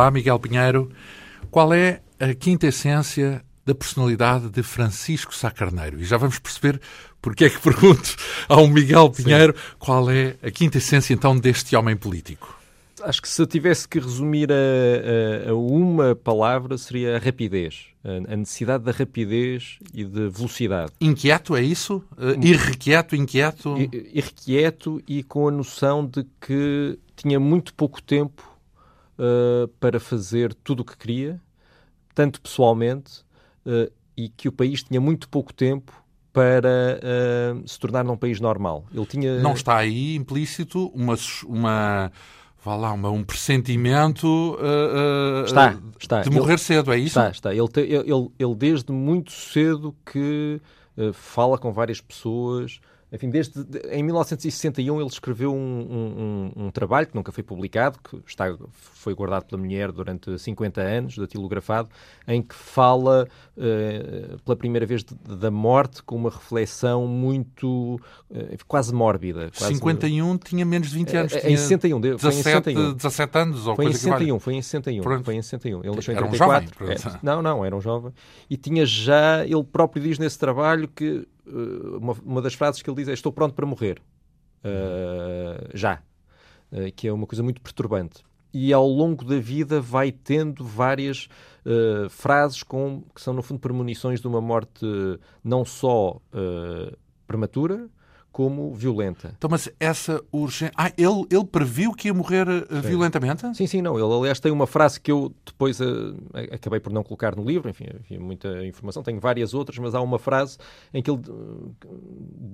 Olá, Miguel Pinheiro. Qual é a quinta essência da personalidade de Francisco Sá Carneiro? E já vamos perceber porque é que pergunto ao Miguel Pinheiro Sim. qual é a quinta essência então deste homem político. Acho que se eu tivesse que resumir a, a, a uma palavra seria a rapidez. A, a, necessidade da rapidez e de velocidade. Inquieto, é isso? Uh, irrequieto, inquieto? Irrequieto e com a noção de que tinha muito pouco tempo uh, para fazer tudo o que queria, tanto pessoalmente, uh, e que o país tinha muito pouco tempo para uh, se tornar num país normal. Ele tinha... Não está aí implícito uma, uma vá lá, uma, um pressentimento uh, uh, está, está. de morrer ele, cedo, é isso? Está, está. Ele, te, ele, ele desde muito cedo que uh, fala com várias pessoas, enfim, desde em 1961 ele escreveu um, um, um, trabalho que nunca foi publicado, que está, foi guardado pela mulher durante 50 anos, datilografado, em que fala uh, pela primeira vez de, da morte com uma reflexão muito uh, quase mórbida. Quase, 51 tinha menos de 20 anos. Uh, em 61, 17, foi em 61. 17 anos ou foi coisa em 61, foi em 61, Pronto. foi em 61. Ele nasceu em 34. Um jovem, é, não, não, era um jovem. E tinha já, ele próprio diz nesse trabalho que eh, uma, uma das frases que ele diz é estou pronto para morrer. Uh, já. Uh, que é uma coisa muito perturbante. E ao longo da vida vai tendo várias uh, frases com, que são, no fundo, premonições de uma morte não só prematura, como violenta. Então, mas essa urgência. Ah, ele, ele previu que ia morrer uh, violentamente? Sim, sim, não. Ele, aliás, tem uma frase que eu depois uh, acabei por não colocar no livro, enfim, enfim, muita informação. Tenho várias outras, mas há uma frase em que ele uh,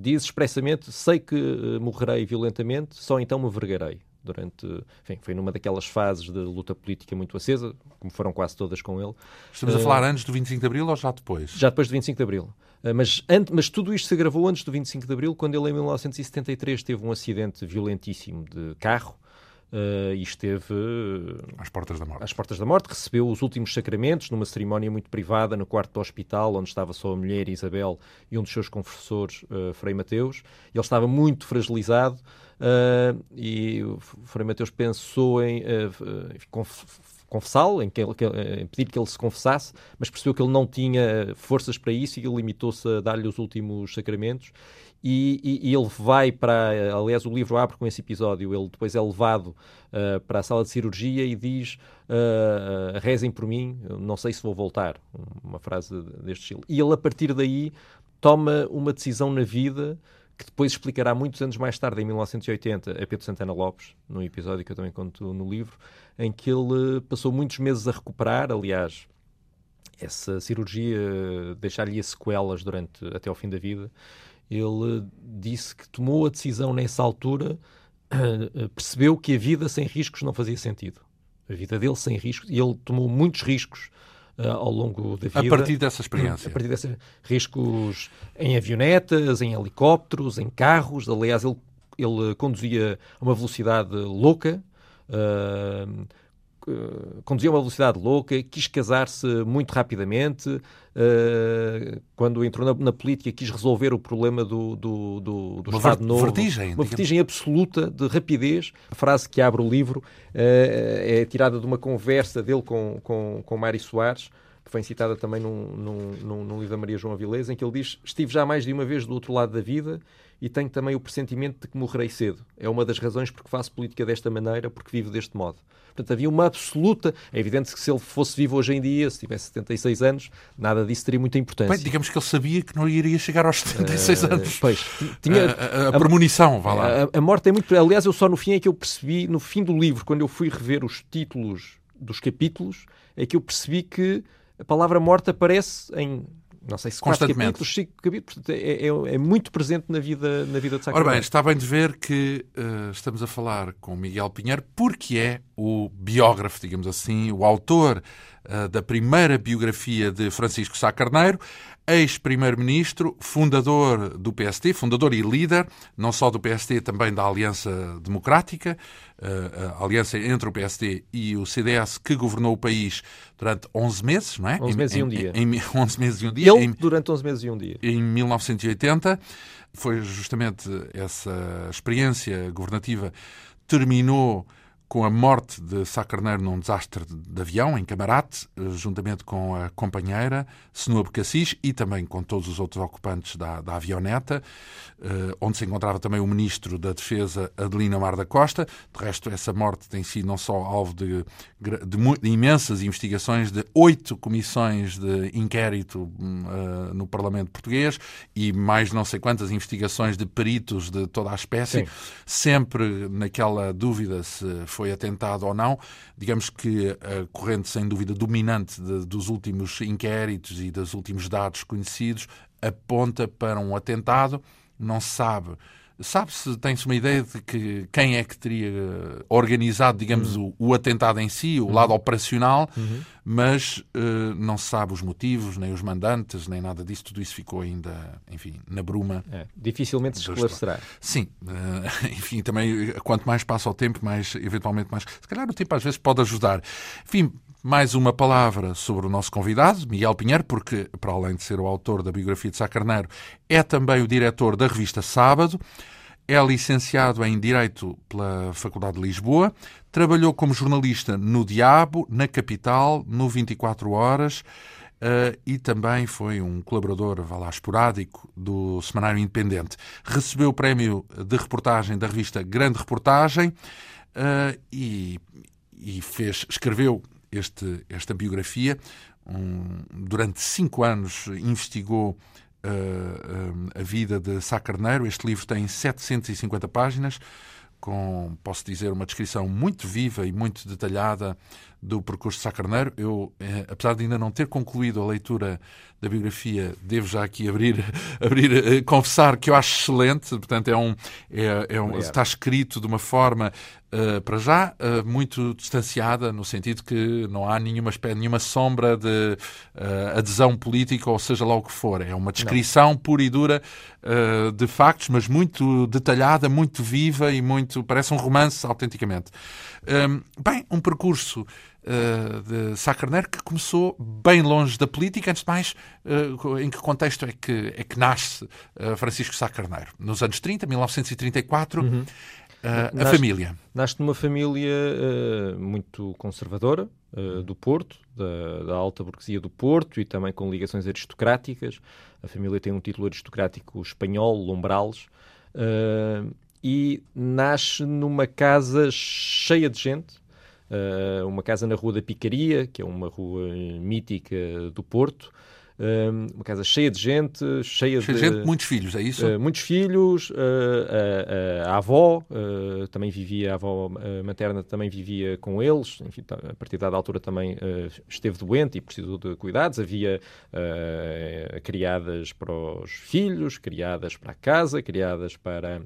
diz expressamente: Sei que morrerei violentamente, só então me vergarei durante. Enfim, foi numa daquelas fases de luta política muito acesa, como foram quase todas com ele. Estamos a falar antes do 25 de Abril ou já depois? Já depois do 25 de Abril. Ah, mas, antes, mas tudo isto se agravou antes do 25 de Abril, quando ele, em 1973, teve um acidente violentíssimo de carro. Uh, e esteve às portas da morte. Às portas da morte, recebeu os últimos sacramentos numa cerimónia muito privada no quarto do hospital, onde estava só a mulher Isabel e um dos seus confessores, uh, Frei Mateus. Ele estava muito fragilizado uh, e o Frei Mateus pensou em confessá-lo, em, ele, em pedir que ele se confessasse, mas percebeu que ele não tinha forças para isso e limitou-se a dar-lhe os últimos sacramentos. E, e, e, ele vai para. Aliás, o livro abre com esse episódio. Ele depois é levado uh, para a sala de cirurgia e diz: uh, Rezem por mim, não sei se vou voltar. Uma frase deste estilo. E ele, a partir daí, toma uma decisão na vida que depois explicará muitos anos mais tarde, em 1980, a Pedro Santana Lopes, num episódio que eu também conto no livro, em que ele passou muitos meses a recuperar, aliás, essa cirurgia deixar-lhe sequelas durante até ao fim da vida. Ele disse que tomou a decisão nessa altura, percebeu que a vida sem riscos não fazia sentido. A vida dele sem riscos, e ele tomou muitos riscos uh, ao longo da vida. A partir dessa experiência? A partir desses riscos em avionetas, em helicópteros, em carros. Aliás, ele, ele conduzia a uma velocidade louca. Uh, conduzia uma velocidade louca, quis casar-se muito rapidamente, uh, quando entrou na, na, política quis resolver o problema do, do, do, do Estado ver, Novo. Vertigem, uma vertigem absoluta de rapidez. A frase que abre o livro uh, é tirada de uma conversa dele com, com, com Mário Soares, que foi citada também num, num, num livro da Maria João Avilés, em que ele diz: Estive já mais de uma vez do outro lado da vida e tenho também o pressentimento de que morrerei cedo. É uma das razões porque faço política desta maneira, porque vivo deste modo. Portanto, havia uma absoluta. É evidente que se ele fosse vivo hoje em dia, se tivesse 76 anos, nada disso teria muita importância. Bem, digamos que ele sabia que não iria chegar aos 76 uh, eh, anos. Pois, tinha. A, a, a premonição, vá lá. A, a morte é muito. Aliás, eu só no fim é que eu percebi, no fim do livro, quando eu fui rever os títulos dos capítulos, é que eu percebi que a palavra morte aparece em não sei se quatro capítulos, cinco capítulos, é, é, é, muito presente na vida, na vida de Sá Ora bem, está bem de ver que uh, estamos a falar com Miguel Pinheiro, porque é o biógrafo, digamos assim, o autor uh, da primeira biografia de Francisco Sá Carneiro, ex-primeiro-ministro, fundador do PST, fundador e líder, não só do PST, também da Aliança Democrática, eh, a aliança entre o PST e o CDS, que governou o país durante 11 meses, não é? 11 meses em, e um dia. Em, em, 11 meses e um dia. Ele, em, durante 11 meses e um dia. Em 1980. Foi justamente essa experiência governativa terminou com a morte de Sá Carneiro num desastre de avião em Camarate, eh, juntamente com a companheira Senua Becassis e também com todos os outros ocupantes da, da avioneta, eh, onde se encontrava também o ministro da Defesa Adelina Mar da Costa. De resto, essa morte tem sido não só alvo de, de, de imensas investigações de oito comissões de inquérito uh, no Parlamento português e mais não sei quantas investigações de peritos de toda a espécie, Sim. sempre naquela dúvida se foi atentado ou não. Digamos que a corrente, sem dúvida, dominante de, dos últimos inquéritos e dos últimos dados conhecidos aponta para um atentado. Não se sabe Sabe-se, tem-se uma ideia de que quem é que teria organizado, digamos, uhum. o, o, atentado em si, o uhum. lado operacional, uhum. mas uh, não se sabe os motivos, nem os mandantes, nem nada disso. Tudo isso ficou ainda, enfim, na bruma. É, dificilmente se esclarecerá. Sim, uh, enfim, também quanto mais passa o tempo, mais, eventualmente, mais. Se calhar o tempo às vezes pode ajudar. Enfim, mais uma palavra sobre o nosso convidado, Miguel Pinheiro, porque, para além de ser o autor da biografia de Sá Carneiro, é também o diretor da revista Sábado, é licenciado em Direito pela Faculdade de Lisboa, trabalhou como jornalista no Diabo, na Capital, no 24 Horas, Uh, e também foi um colaborador, vá lá, esporádico do Semanário Independente. Recebeu o prémio de reportagem da revista Grande Reportagem uh, e, e, fez, escreveu este, esta biografia. Um, durante cinco anos investigou uh, uh, a vida de Sá Carneiro. Este livro tem 750 páginas, com, posso dizer, uma descrição muito viva e muito detalhada do percurso de Sá Carneiro. Eu, eh, apesar de ainda não ter concluído a leitura da biografia, devo já aqui abrir, abrir eh, confessar que eu acho excelente. Portanto, é um, é, é um está escrito de uma forma Uh, para já, uh, muito distanciada, no sentido que não há nenhuma, nenhuma sombra de uh, adesão política, ou seja lá o que for. É uma descrição não. pura e dura de factos, mas muito detalhada, muito viva e muito. parece um romance, autenticamente. bem, um percurso uh, de Sá Carneiro, que começou bem longe da política. Antes de mais, uh, em que contexto é que, é que nasce uh, Francisco Sá Carneiro? Nos anos 30, 1934. Uhum. a nasce, família. Nasce numa família muito conservadora do Porto, da, da, alta burguesia do Porto e também com ligações aristocráticas. A família tem um título aristocrático espanhol, Lombrales, e nasce numa casa cheia de gente, uma casa na Rua da Picaria, que é uma rua mítica do Porto, uma casa cheia de gente, cheia, cheia de, gente, muitos filhos, é isso? Uh, muitos filhos, a, a, a, avó também vivia, a avó materna também vivia com eles, enfim, a partir da altura também esteve doente e precisou de cuidados, havia criadas para os filhos, criadas para a casa, criadas para,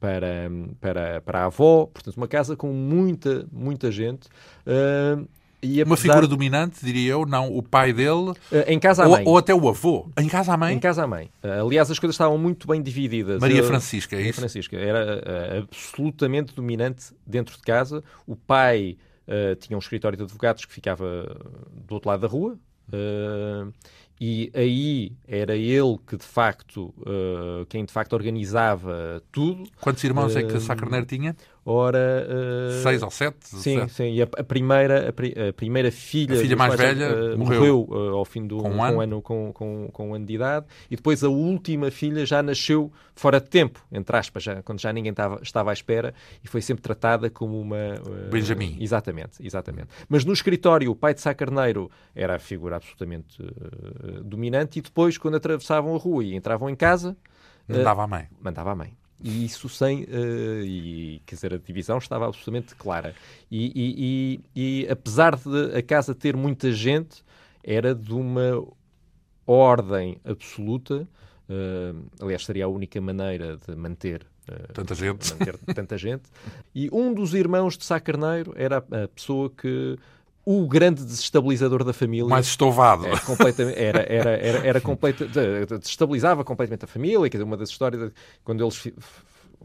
para, para, para a avó, portanto, uma casa com muita, muita gente. Uh, apesar... Uma figura dominante, diria eu, não o pai dele. Uh, em casa mãe. Ou, ou, até o avô. Em casa à mãe? Em casa à mãe. Uh, aliás, as coisas estavam muito bem divididas. Maria Francisca, é isso? Maria Francisca. Era uh, absolutamente dominante dentro de casa. O pai tinha um escritório de advogados que ficava do outro lado da rua. E aí era ele que de facto, uh, quem de facto organizava tudo. Quantos irmãos uh, é que Sá Carneiro tinha? Ora, uh, seis ou sete? Sim, sete. sim. E a, a primeira, a, a, primeira filha, a filha mais velha, morreu, morreu ao fim do com um ano, ano com, com, com, um ano de idade. E depois a última filha já nasceu fora de tempo, entre aspas, já, quando já ninguém estava, estava à espera e foi sempre tratada como uma. Benjamin. Exatamente, exatamente. Mas no escritório, o pai de Sá Carneiro era a figura absolutamente dominante e depois, quando atravessavam a rua e entravam em casa... Mandava uh, a mãe. Mandava a mãe. E isso sem... Uh, e, quer dizer, a divisão estava absolutamente clara. E, e, e, apesar de a casa ter muita gente, era de uma ordem absoluta. Uh, aliás, seria a única maneira de manter uh, tanta gente. Manter tanta gente. E um dos irmãos de Sá Carneiro era a pessoa que o grande desestabilizador da família. Mais estovado. Era, completamente, era, era, era, era completa, desestabilizava completamente a família. Quer dizer, uma das histórias, de, quando eles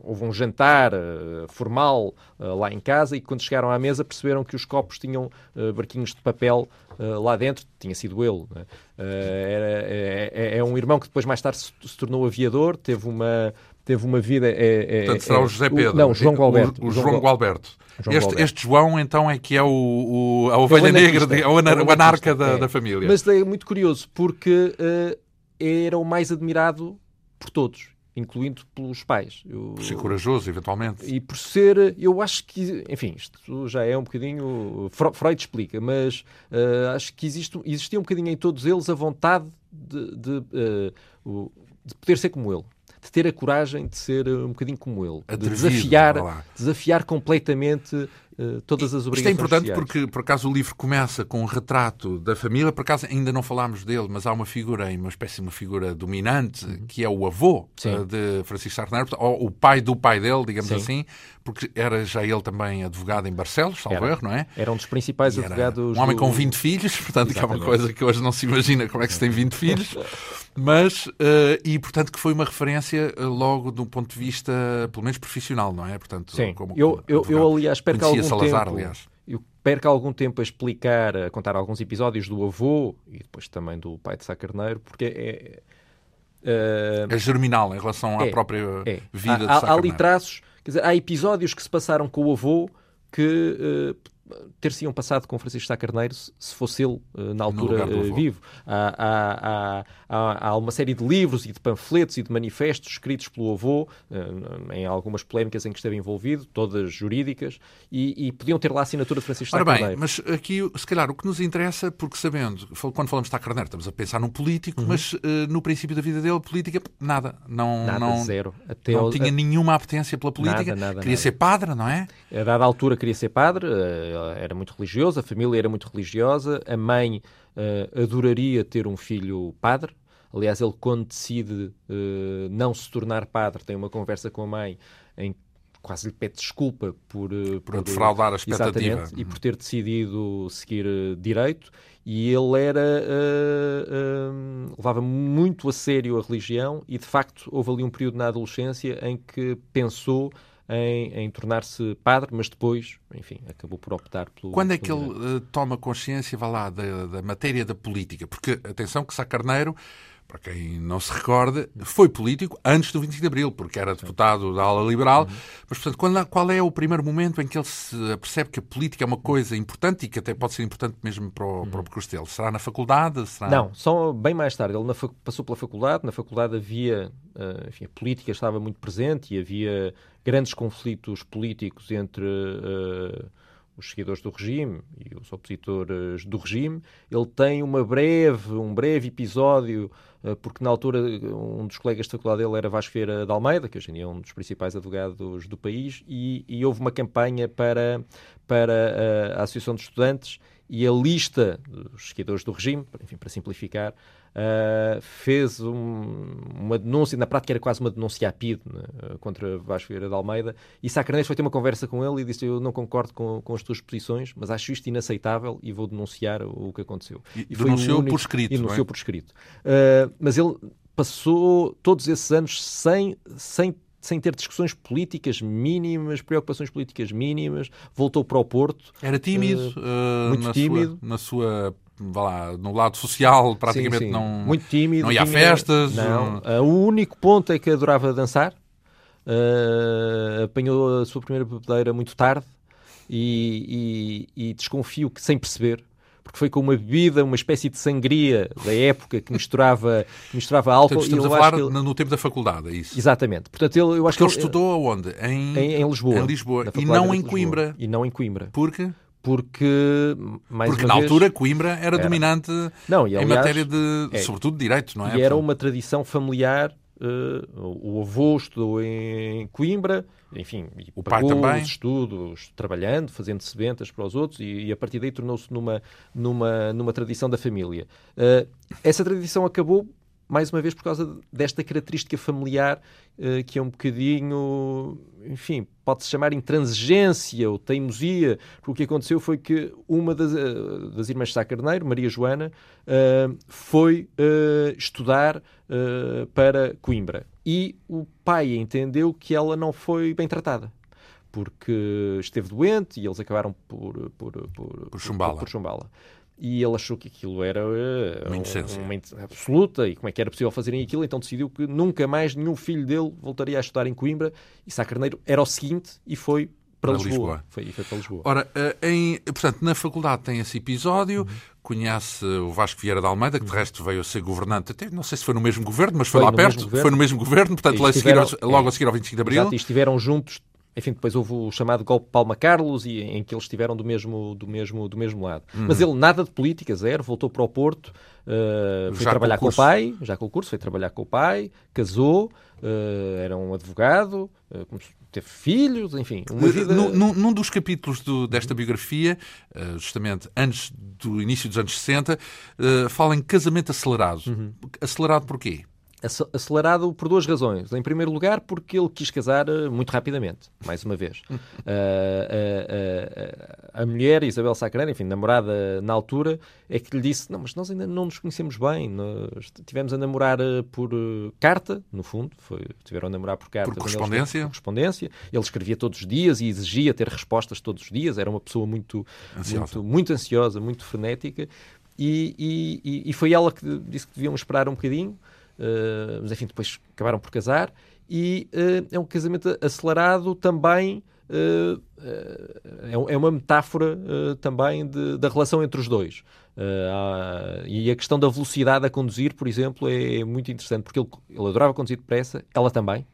houve um jantar uh, formal uh, lá em casa e quando chegaram à mesa perceberam que os copos tinham uh, barquinhos de papel lá dentro. Tinha sido ele. Né? Era, é, é, é, um irmão que depois mais tarde se, se tornou aviador, teve uma, teve uma vida. É, é, Portanto, será o José Pedro. O, não, João Gualberto. O, o João, João Gualberto. João este, Gualberto. este, João, então, é que é o, o a ovelha negra, de, o, anar, o anarca da, da, família. Mas é muito curioso, porque uh, era o mais admirado por todos incluindo pelos pais. Eu, por ser corajoso, eventualmente. E por ser, eu acho que, enfim, isto já é um bocadinho, Freud explica, mas uh, acho que existe, existia um bocadinho em todos eles a vontade de, de, uh, de poder ser como ele de ter a coragem de ser um bocadinho como ele, Atrevido, de desafiar, desafiar completamente eh, todas as obrigações Isto é importante sociais. porque, por acaso, o livro começa com um retrato da família. Por acaso, ainda não falámos dele, mas há uma figura, uma espécie de uma figura dominante, uhum. que é o avô Sim. Eh, de Francisco Sarnero, ou o pai do pai dele, digamos Sim. assim, porque era já ele também advogado em Barcelos, salvo erro, não é? Era um dos principais advogados. Um homem do... com 20 filhos, portanto, que é uma coisa que hoje não se imagina como é que se tem 20 filhos. Mas, uh, e portanto, que foi uma referência logo do ponto de vista, pelo menos profissional, não é? Portanto, Sim, como, eu, eu, eu, aliás, que algum Salazar, tempo, aliás. Eu perco algum tempo a explicar, a contar alguns episódios do avô e depois também do pai de Sá Carneiro, porque é, Uh, é germinal em relação à é, própria é. vida há, de Sá Há ali traços, quer dizer, há episódios que se passaram com o avô que ter-se-iam passado com Francisco Sá Carneiro se fosse ele, eh, na altura, uh, vivo. Há, há, há, há, uma série de livros e de panfletos e de manifestos escritos pelo avô, uh, em algumas polémicas em que esteve envolvido, todas jurídicas, e, e podiam ter lá a assinatura de Francisco Sá Carneiro. Ora bem, mas aqui, se calhar, o que nos interessa, porque sabendo, quando falamos de Sá Carneiro, estamos a pensar num político, uhum. mas uh, no princípio da vida dele, política, nada. Não, nada, não, zero. Até não tinha nenhuma apetência pela política. Nada, nada, queria nada. ser padre, não é? A dada altura queria ser padre, era muito religioso, a família era muito religiosa, a mãe uh, adoraria ter um filho padre. Aliás, ele, quando decide uh, não se tornar padre, tem uma conversa com a mãe em que quase lhe pede desculpa por, uh, por, por defraudar a expectativa e por ter decidido seguir direito. E ele era levava muito a sério a religião e de facto houve ali um período na adolescência em que pensou em, em tornar-se padre, mas depois, enfim, acabou por optar pelo. Quando é que ele uh, toma consciência, vá lá, da, da matéria da política? Porque, atenção, que Sá Carneiro para quem não se recorda, foi político antes do 25 de Abril, porque era deputado da ala liberal. Uhum. Mas, portanto, qual, qual é o primeiro momento em que ele se percebe que a política é uma coisa importante e que até pode ser importante mesmo para o, para o percurso dele? Será na faculdade? Será... Não, só bem mais tarde. Ele passou pela faculdade. Na faculdade havia, uh, enfim, a política estava muito presente e havia grandes conflitos políticos entre. Uh, os seguidores do regime e os opositores do regime. Ele tem uma breve, um breve episódio, eh, porque na altura um dos colegas de faculdade dele era Vasco Feira de Almeida, que hoje em dia é um dos principais advogados do país, e, e houve uma campanha para, para eh, a Associação de Estudantes e a lista dos seguidores do regime, enfim, para simplificar, uh, fez um, uma denúncia, na prática era quase uma denúncia a PID né, contra Vasco Vieira de Almeida, e Sacranês foi ter uma conversa com ele e disse eu não concordo com, com as tuas posições, mas acho isto inaceitável e vou denunciar o, o que aconteceu. E, e denunciou único, por escrito, e denunciou é? por escrito. Uh, mas ele passou todos esses anos sem, sem sem ter discussões políticas mínimas, preocupações políticas mínimas, voltou para o Porto. Era tímido, uh, muito na tímido. Sua, na sua vá lá, no lado social, praticamente sim, sim. não. Muito tímido. Não ia tinha... a festas. Não. Uh... o único ponto é que adorava dançar. Uh, apanhou a sua primeira bebedeira muito tarde e, e, e, desconfio que sem perceber. Porque foi com uma bebida, uma espécie de sangria da época que misturava, que misturava álcool. Portanto, estamos a falar ele... no tempo da faculdade, é isso? Exatamente. Portanto, ele, eu acho Porque que ele estudou aonde? Em, em, em Lisboa. Em Lisboa. E não em Coimbra. E não em Coimbra. Porque? porque porque na vez, altura Coimbra era, era. dominante não, e, aliás, em matéria de, é, sobretudo direito, não é? E era uma tradição familiar. Uh, o avô estudou em Coimbra, enfim, o pai também. os estudos, trabalhando, fazendo sebentas para os outros, e, e a partir daí tornou-se numa, numa, numa tradição da família. Uh, essa tradição acabou mais uma vez por causa desta característica familiar uh, que é um bocadinho, enfim, pode-se chamar intransigência ou teimosia, porque o que aconteceu foi que uma das, uh, das irmãs de Sá Carneiro, Maria Joana, uh, foi estudar para Coimbra. E o pai entendeu que ela não foi bem tratada porque esteve doente e eles acabaram por, por, por, por chumbá-la. Por, por chumbá-la e ele achou que aquilo era uh, uma, uma absoluta e como é que era possível fazerem aquilo, então decidiu que nunca mais nenhum filho dele voltaria a estudar em Coimbra e Sá Carneiro era o seguinte e foi para, Lisboa. Lisboa. Foi, foi para Lisboa. Ora, eh, em, portanto, na faculdade tem esse episódio, uhum. conhece o Vasco Vieira da Almeida, que de uhum. resto veio a ser governante, até não sei se foi no mesmo governo, mas foi, foi lá perto, foi no mesmo governo, portanto, lá estiveram, seguir, logo é, a seguir ao 25 de Abril. Exato, e estiveram juntos enfim, depois houve o chamado golpe Palma Carlos, e, em que eles estiveram do mesmo, do mesmo, do mesmo lado. Uhum. Mas ele nada de política, zero, voltou para o Porto, uh, foi já trabalhar com, com, o pai, já com o curso, foi trabalhar com o pai, casou, uh, era um advogado, uh, teve filhos, enfim, uma vida... Num, num dos capítulos do, desta biografia, justamente antes do início dos anos 60, fala em casamento acelerado. Uhum. Acelerado porquê? Acelerado por duas razões. Em primeiro lugar, porque ele quis casar eh, muito rapidamente, mais uma vez. uh, uh, uh, a mulher, Isabel Sacrana, enfim, namorada na altura, é que lhe disse: Não, mas nós ainda não nos conhecemos bem. Nós tivemos a namorar por carta, no fundo, foi, tiveram a namorar por carta. Por correspondência? Por correspondência. Ele escrevia todos os dias e exigia ter respostas todos os dias. Era uma pessoa muito ansiosa, muito, muito, ansiosa, muito frenética. E, e, e foi ela que disse que deviam esperar um bocadinho. Uh, mas enfim, depois acabaram por casar e uh, é um casamento acelerado também. Uh, é, uma metáfora também de, da relação entre os dois. E a questão da velocidade a conduzir, por exemplo, é, é muito interessante, porque ele, ele adorava conduzir depressa, ela também.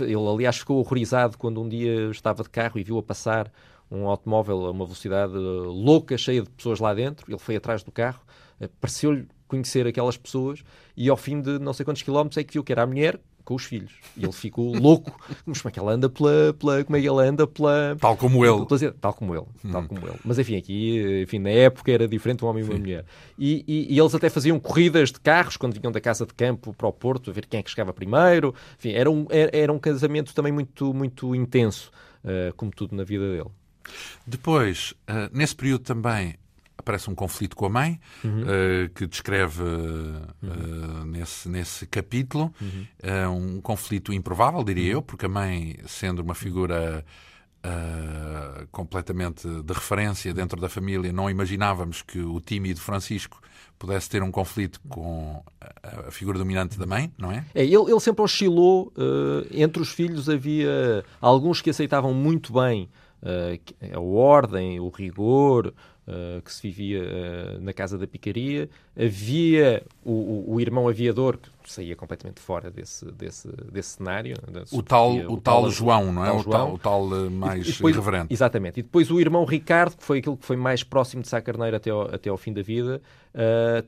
ele, aliás, ficou horrorizado quando um dia estava de carro e viu a passar um automóvel a uma velocidade louca, cheia de pessoas lá dentro. Ele foi atrás do carro, pareceu-lhe conhecer aquelas pessoas e ao fim de não sei quantos quilómetros é que viu que era a mulher com os filhos. E ele ficou louco. Mas como é que ela anda pela, pela como é que ela anda pela tal como ele, pela, tal como ele, hum. tal como ele. Mas enfim, aqui, enfim, na época era diferente um homem e uma mulher. E, e, e, eles até faziam corridas de carros quando vinham da casa de campo para o Porto, a ver quem é que chegava primeiro. Enfim, era um era, era um casamento também muito muito intenso, uh, como tudo na vida dele. Depois, uh, nesse período também aparece um conflito com a mãe, uhum. uh, que descreve uh, uhum. nesse, nesse capítulo. Uhum. um conflito improvável, diria uhum. eu, porque a mãe, sendo uma figura completamente de referência dentro da família, não imaginávamos que o tímido Francisco pudesse ter um conflito com a, figura dominante da mãe, não é? é ele, ele sempre oscilou. entre os filhos havia alguns que aceitavam muito bem a ordem, o rigor, uh, que se vivia uh, na Casa da Picaria. Havia o, o, o, irmão aviador, que saía completamente fora desse, desse, desse cenário. O tal, o, o tal, tal João, não é? O tal, o tal uh, mais e depois, irreverente. Exatamente. E depois o irmão Ricardo, que foi aquilo que foi mais próximo de Sá Carneiro até ao, até ao fim da vida,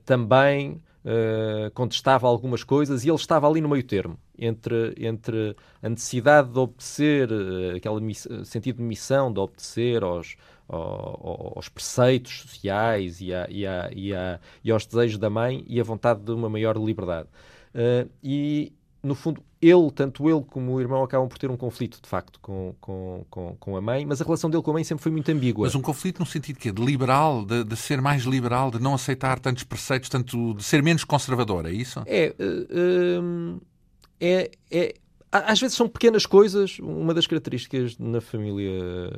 também uh, contestava algumas coisas e ele estava ali no meio termo entre, entre a necessidade de obedecer, uh, aquele sentido de missão, de obedecer aos, aos, aos preceitos sociais e, a, e, a, e, a, e, aos desejos da mãe e a vontade de uma maior liberdade. Uh, e, no fundo, ele, tanto ele como o irmão, acabam por ter um conflito, de facto, com, com, com, com, a mãe, mas a relação dele com a mãe sempre foi muito ambígua. Mas um conflito no sentido que de liberal, de, de, ser mais liberal, de não aceitar tantos preceitos, tanto de ser menos conservador, é isso? É, uh, é, é às vezes são pequenas coisas. Uma das características na família,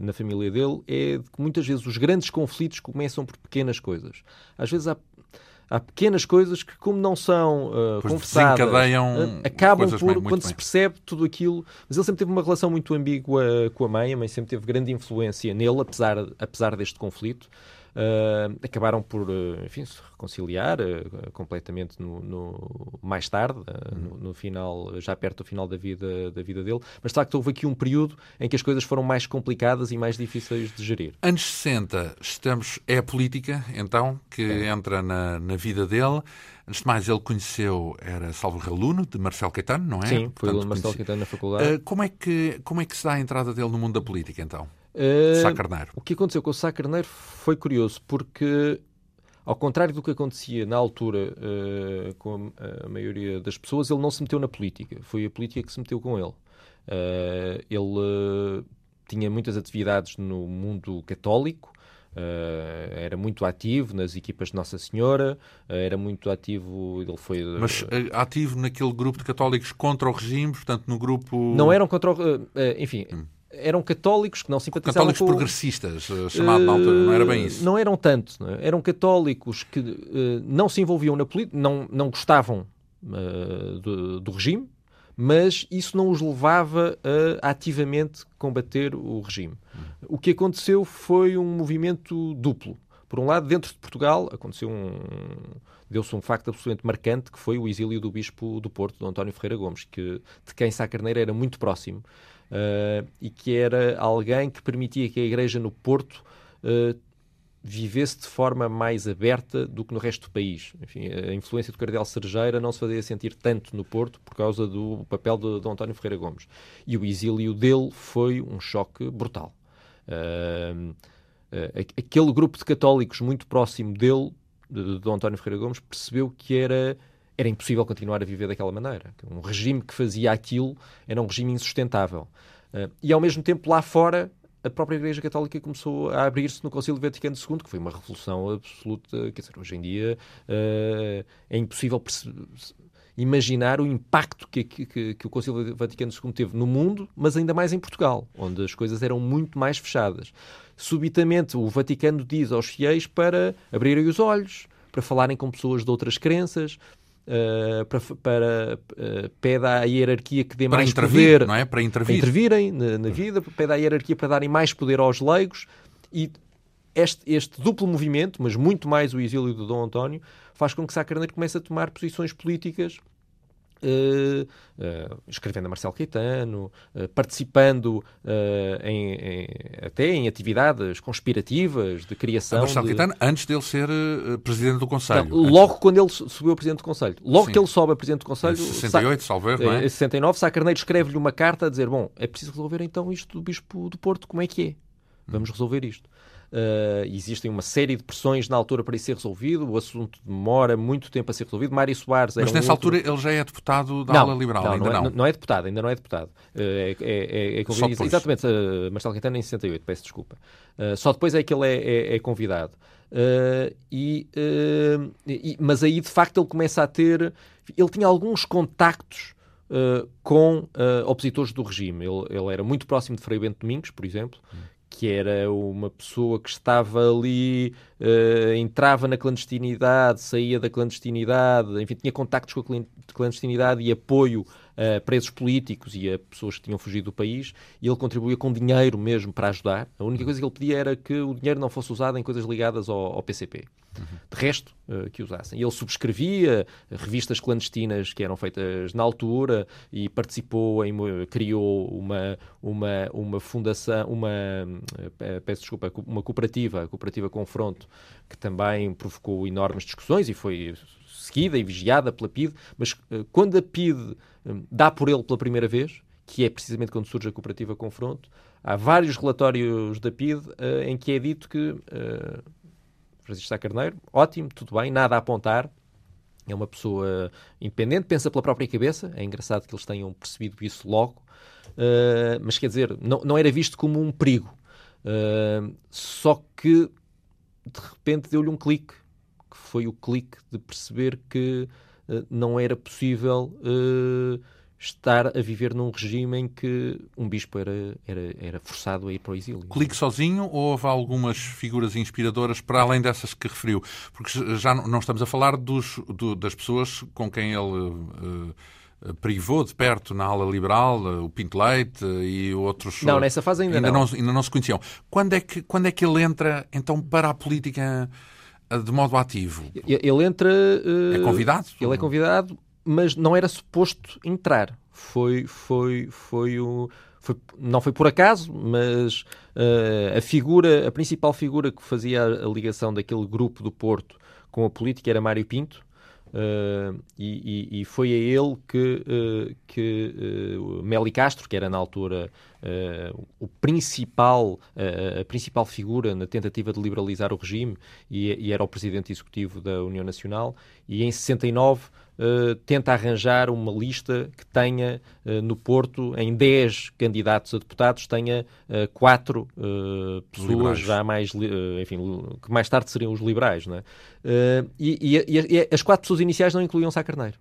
na família dele é que muitas vezes os grandes conflitos começam por pequenas coisas. Às vezes há há pequenas coisas que, como não são uh, confessadas, uh, acabam por, bem, quando bem. se percebe tudo aquilo. Mas ele sempre teve uma relação muito ambígua com a mãe, a mãe sempre teve grande influência nele, apesar, apesar deste conflito. Uh, acabaram por, uh, enfim, se reconciliar uh, completamente no, no, mais tarde, no, no, final, já perto do final da vida, da vida dele. Mas de facto houve aqui um período em que as coisas foram mais complicadas e mais difíceis de gerir. Anos 60, estamos, é a política, então, que é. entra na, na vida dele. Antes de mais, ele conheceu, era salvo aluno de Marcelo Caetano, não é? Sim, foi aluno de Marcelo Caetano na faculdade. como, é que, como é que se dá a entrada dele no mundo da política, então? Uh, Sá Carneiro. O que aconteceu com o Sá Carneiro foi curioso, porque ao contrário do que acontecia na altura uh, com a, a, maioria das pessoas, ele não se meteu na política. Foi a política que se meteu com ele. Uh, ele uh, tinha muitas atividades no mundo católico, era muito ativo nas equipas de Nossa Senhora, era muito ativo, ele foi... Mas ativo naquele grupo de católicos contra o regime, portanto no grupo... Não eram contra o... enfim... Hum eram católicos que não simpatizavam católicos com... progressistas, eh, chamado na altura, não era bem isso? Não eram tanto. Não é? Eram católicos que uh, não se envolviam na política, não, não gostavam uh, do, do, regime, mas isso não os levava a ativamente combater o regime. Hum. O que aconteceu foi um movimento duplo. Por um lado, dentro de Portugal, aconteceu um deu-se um facto absolutamente marcante que foi o exílio do bispo do Porto, do António Ferreira Gomes, que, de quem Sá Carneiro era muito próximo uh, e que era alguém que permitia que a Igreja no Porto uh, vivesse de forma mais aberta do que no resto do país. Enfim, a influência do Cardeal Sergeira não se fazia sentir tanto no Porto por causa do papel de, de António Ferreira Gomes. E o exílio dele foi um choque brutal. Uh, aquele grupo de católicos muito próximo dele, de, de António Ferreira Gomes, percebeu que era era impossível continuar a viver daquela maneira. Um regime que fazia aquilo era um regime insustentável. Uh, e ao mesmo tempo, lá fora, a própria Igreja Católica começou a abrir-se no Concílio Vaticano II, que foi uma revolução absoluta. Quer dizer, hoje em dia uh, é impossível imaginar o impacto que, que, que, o Concílio Vaticano II teve no mundo, mas ainda mais em Portugal, onde as coisas eram muito mais fechadas. Subitamente, o Vaticano diz aos fiéis para abrirem os olhos, para falarem com pessoas de outras crenças, Uh, para, para uh, pede à hierarquia que dê para mais intervir, poder não é? para, intervir. para intervirem na, na, vida, pede à hierarquia para darem mais poder aos leigos e este, este, duplo movimento, mas muito mais o exílio de Dom António, faz com que Sá Carneiro comece a tomar posições políticas Uh, uh, escrevendo a Marcelo Caetano, uh, participando em, em, até em atividades conspirativas de criação. A Marcelo de... Caetano, antes dele ser presidente do Conselho. Não, logo quando ele subiu a presidente do Conselho. Logo Sim. que ele sobe a presidente do Conselho. Em 68, Sa... salvo erro, não é? Em 69, Sá Carneiro escreve-lhe uma carta a dizer: Bom, é preciso resolver então isto do Bispo do Porto, como é que é? Vamos resolver isto. Uh, existem uma série de pressões na altura para isso ser resolvido. O assunto demora muito tempo a ser resolvido. Mário Soares Mas nessa um outro... altura ele já é deputado da não, ala liberal, não, ainda não. É, não. não é deputado, ainda não é deputado. Uh, é, é, é convidado. Exatamente, uh, Marcelo Quintana em 68, peço desculpa. Uh, só depois é que ele é, é, é convidado. E, e, mas aí de facto ele começa a ter. Ele tinha alguns contactos. Uh, com uh, opositores do regime. Ele, ele, era muito próximo de Frei Bento Domingos, por exemplo, hum que era uma pessoa que estava ali, uh, entrava na clandestinidade, saía da clandestinidade, enfim, tinha contactos com a clandestinidade e apoio a presos políticos e a pessoas que tinham fugido do país, e ele contribuía com dinheiro mesmo para ajudar. A única coisa que ele pedia era que o dinheiro não fosse usado em coisas ligadas ao, ao PCP. Uhum. De resto, uh, que usassem. Ele subscrevia revistas clandestinas que eram feitas na altura e participou em, criou uma, uma, uma fundação, uma, uh, peço desculpa, uma cooperativa, a Cooperativa Confronto, que também provocou enormes discussões e foi seguida e vigiada pela PIDE, mas quando a PIDE dá por ele pela primeira vez, que é precisamente quando surge a cooperativa Confronto, há vários relatórios da PIDE uh, em que é dito que uh, Francisco Sá Carneiro, ótimo, tudo bem, nada a apontar, é uma pessoa independente, pensa pela própria cabeça, é engraçado que eles tenham percebido isso logo, uh, mas quer dizer, não, não era visto como um perigo. Uh, só que de repente deu-lhe um clique que foi o clique de perceber que não era possível uh, estar a viver num regime em que um bispo era, era, era forçado a ir para o exílio. Clique sozinho ou houve algumas figuras inspiradoras para além dessas que referiu? Porque já não estamos a falar dos, do, das pessoas com quem ele. Uh, privou de perto na ala liberal, o Pinto Leite e outros. Não, nessa fase ainda, ainda não. não. Ainda não se conheciam. Quando é, que, quando é que ele entra, então, para a política de modo ativo? Ele entra. Uh, é convidado? Ele é convidado, mas não era suposto entrar. Foi, foi, foi o. Foi, não foi por acaso, mas uh, a figura, a principal figura que fazia a, a, ligação daquele grupo do Porto com a política era Mário Pinto. Uh, e, e, foi a ele que, que Meli Castro, que era na altura o principal, a principal figura na tentativa de liberalizar o regime e, e era o presidente executivo da União Nacional, e em 69 Uh, tenta arranjar uma lista que tenha uh, no Porto, em 10 candidatos a deputados, tenha uh, quatro pessoas liberais. já mais, enfim, que mais tarde seriam os liberais. Não é? E, e, e, as quatro pessoas iniciais não incluíam Sá Carneiro.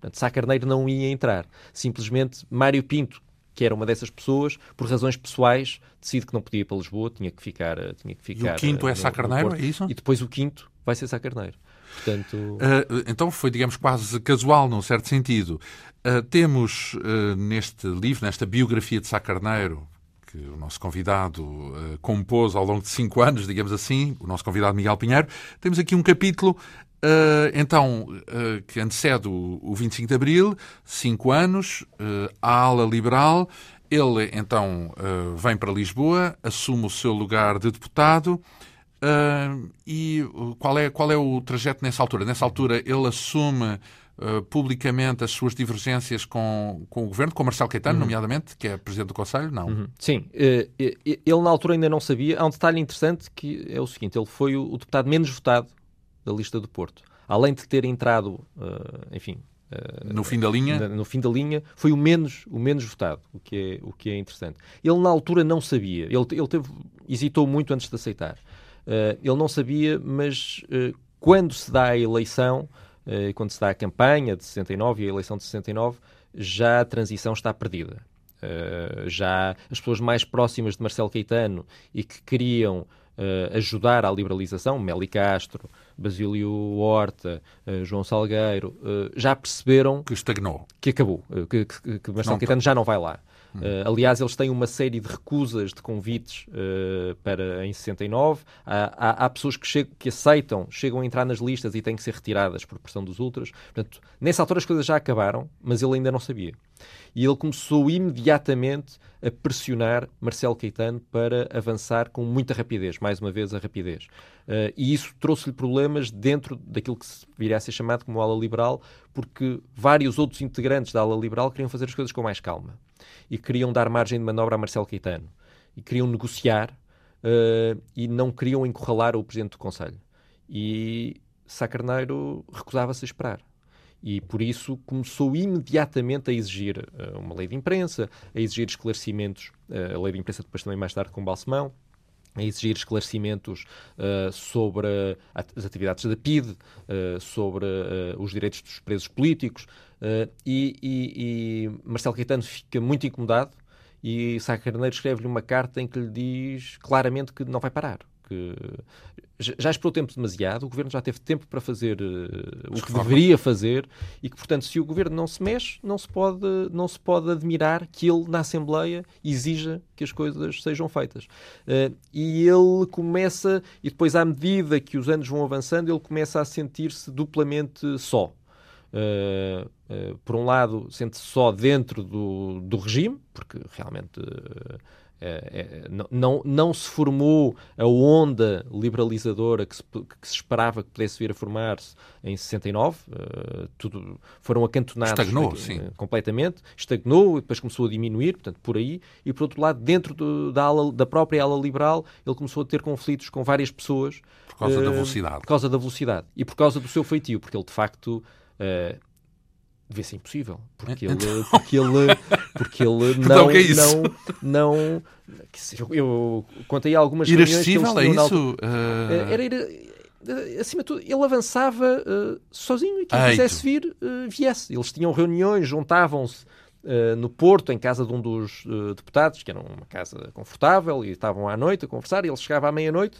Portanto, Sá Carneiro não ia entrar. Simplesmente Mário Pinto, que era uma dessas pessoas, por razões pessoais, decide que não podia ir para Lisboa, tinha que ficar. Tinha que ficar e o quinto é Sá Carneiro, é isso? E depois o quinto vai ser Sá Carneiro. Portanto... Uh, então foi, digamos, quase casual, num certo sentido. Uh, temos uh, neste livro, nesta biografia de Sá Carneiro, que o nosso convidado compôs ao longo de cinco anos, digamos assim, o nosso convidado Miguel Pinheiro, temos aqui um capítulo Uh, então, uh, que antecede o, o 25 de Abril, cinco anos, uh, a ala liberal. Ele, então, vem para Lisboa, assume o seu lugar de deputado e qual é, qual é o trajeto nessa altura? Nessa altura ele assume publicamente as suas divergências com, com o governo, com Marcelo Caetano, uhum. nomeadamente, que é presidente do Conselho? Não. Uhum. Sim. Ele na altura ainda não sabia. Há um detalhe interessante que é o seguinte: ele foi o deputado menos votado da lista do Porto. Além de ter entrado, enfim, Uh, no fim da linha? no fim da linha, foi o menos, o menos votado, o que, é, o que é interessante. Ele, na altura, não sabia. Ele, ele teve, hesitou muito antes de aceitar. Uh, ele não sabia, mas uh, quando se dá a eleição, uh, quando se dá a campanha de 69 e a eleição de 69, já a transição está perdida. já as pessoas mais próximas de Marcelo Caetano e que queriam ajudar à liberalização, Meli Castro, Basílio Horta, João Salgueiro, já perceberam que estagnou, que acabou, que, que, que Marcelo Caetano já não vai lá. Uh, aliás, eles têm uma série de recusas de convites uh, para em 69. Há, há, há pessoas que, chegam, que aceitam, chegam a entrar nas listas e têm que ser retiradas por pressão dos ultras. Portanto, nessa altura as coisas já acabaram, mas ele ainda não sabia. E ele começou imediatamente a pressionar Marcelo Caetano para avançar com muita rapidez, mais uma vez a rapidez. Uh, e isso trouxe-lhe problemas dentro daquilo que viria a ser chamado como ala liberal, porque vários outros integrantes da ala liberal queriam fazer as coisas com mais calma e queriam dar margem de manobra a Marcelo Caetano e queriam negociar uh, e não queriam encurralar o Presidente do Conselho. E Sá Carneiro recusava-se a esperar. E por isso começou imediatamente a exigir uh, uma lei de imprensa, a exigir esclarecimentos, uh, a lei de imprensa depois também mais tarde com Balsemão, a exigir esclarecimentos uh, sobre as atividades da PIDE, uh, sobre uh, os direitos dos presos políticos, e, e, e, Marcelo Caetano fica muito incomodado e Sá Carneiro escreve-lhe uma carta em que lhe diz claramente que não vai parar, que já esperou tempo demasiado, o governo já teve tempo para fazer uh, o que deveria fazer e que, portanto, se o governo não se mexe, não se pode, não se pode admirar que ele, na Assembleia, exija que as coisas sejam feitas. Uh, e ele começa, e depois, à medida que os anos vão avançando, ele começa a sentir-se duplamente só. Uh, por um lado, sente-se só dentro do, do regime, porque realmente é, é, não, não se formou a onda liberalizadora que se, que se esperava que pudesse vir a formar-se em 69. Uh, eh, tudo, foram acantonados Estagnou, uh, completamente. Estagnou, depois começou a diminuir, portanto, por aí. E, por outro lado, dentro do, da, ala, da própria ala liberal, ele começou a ter conflitos com várias pessoas. Por causa uh, da velocidade. Por causa da velocidade. E por causa do seu feitio, porque ele, de facto devia ser impossível, porque ele, então... porque ele, porque ele não, então, que é isso? não, não, eu contei algumas Irascível, é isso? Uh... Era, era, acima de tudo, ele avançava uh, sozinho e quem Eito. quisesse vir, uh, viesse. Eles tinham reuniões, juntavam-se uh, no Porto, em casa de um dos deputados, que era uma casa confortável, e estavam à noite a conversar, e ele chegava à meia-noite,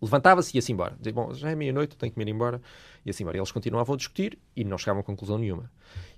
levantava-se e ia-se embora. Dizia, bom, já é meia-noite, tenho que me ir embora. E assim, eles continuavam a discutir e não chegavam a conclusão nenhuma.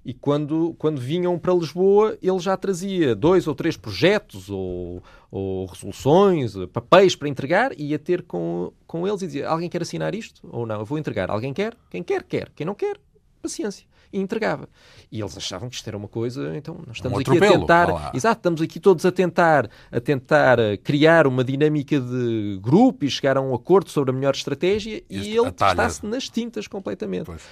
E quando, quando vinham para Lisboa, ele já trazia dois ou três projetos ou, ou resoluções, papéis para entregar e ia ter com, com eles e dizia: Alguém quer assinar isto? Ou não? Eu vou entregar. Alguém quer? Quem quer, quer. Quem não quer, paciência. E entregava. E eles achavam que isto era uma coisa, então nós estamos um aqui a tentar, exato, estamos aqui todos a tentar, a tentar eh, criar uma dinâmica de grupo e chegar a um acordo sobre a melhor estratégia e, e ele está-se nas tintas completamente. Pois.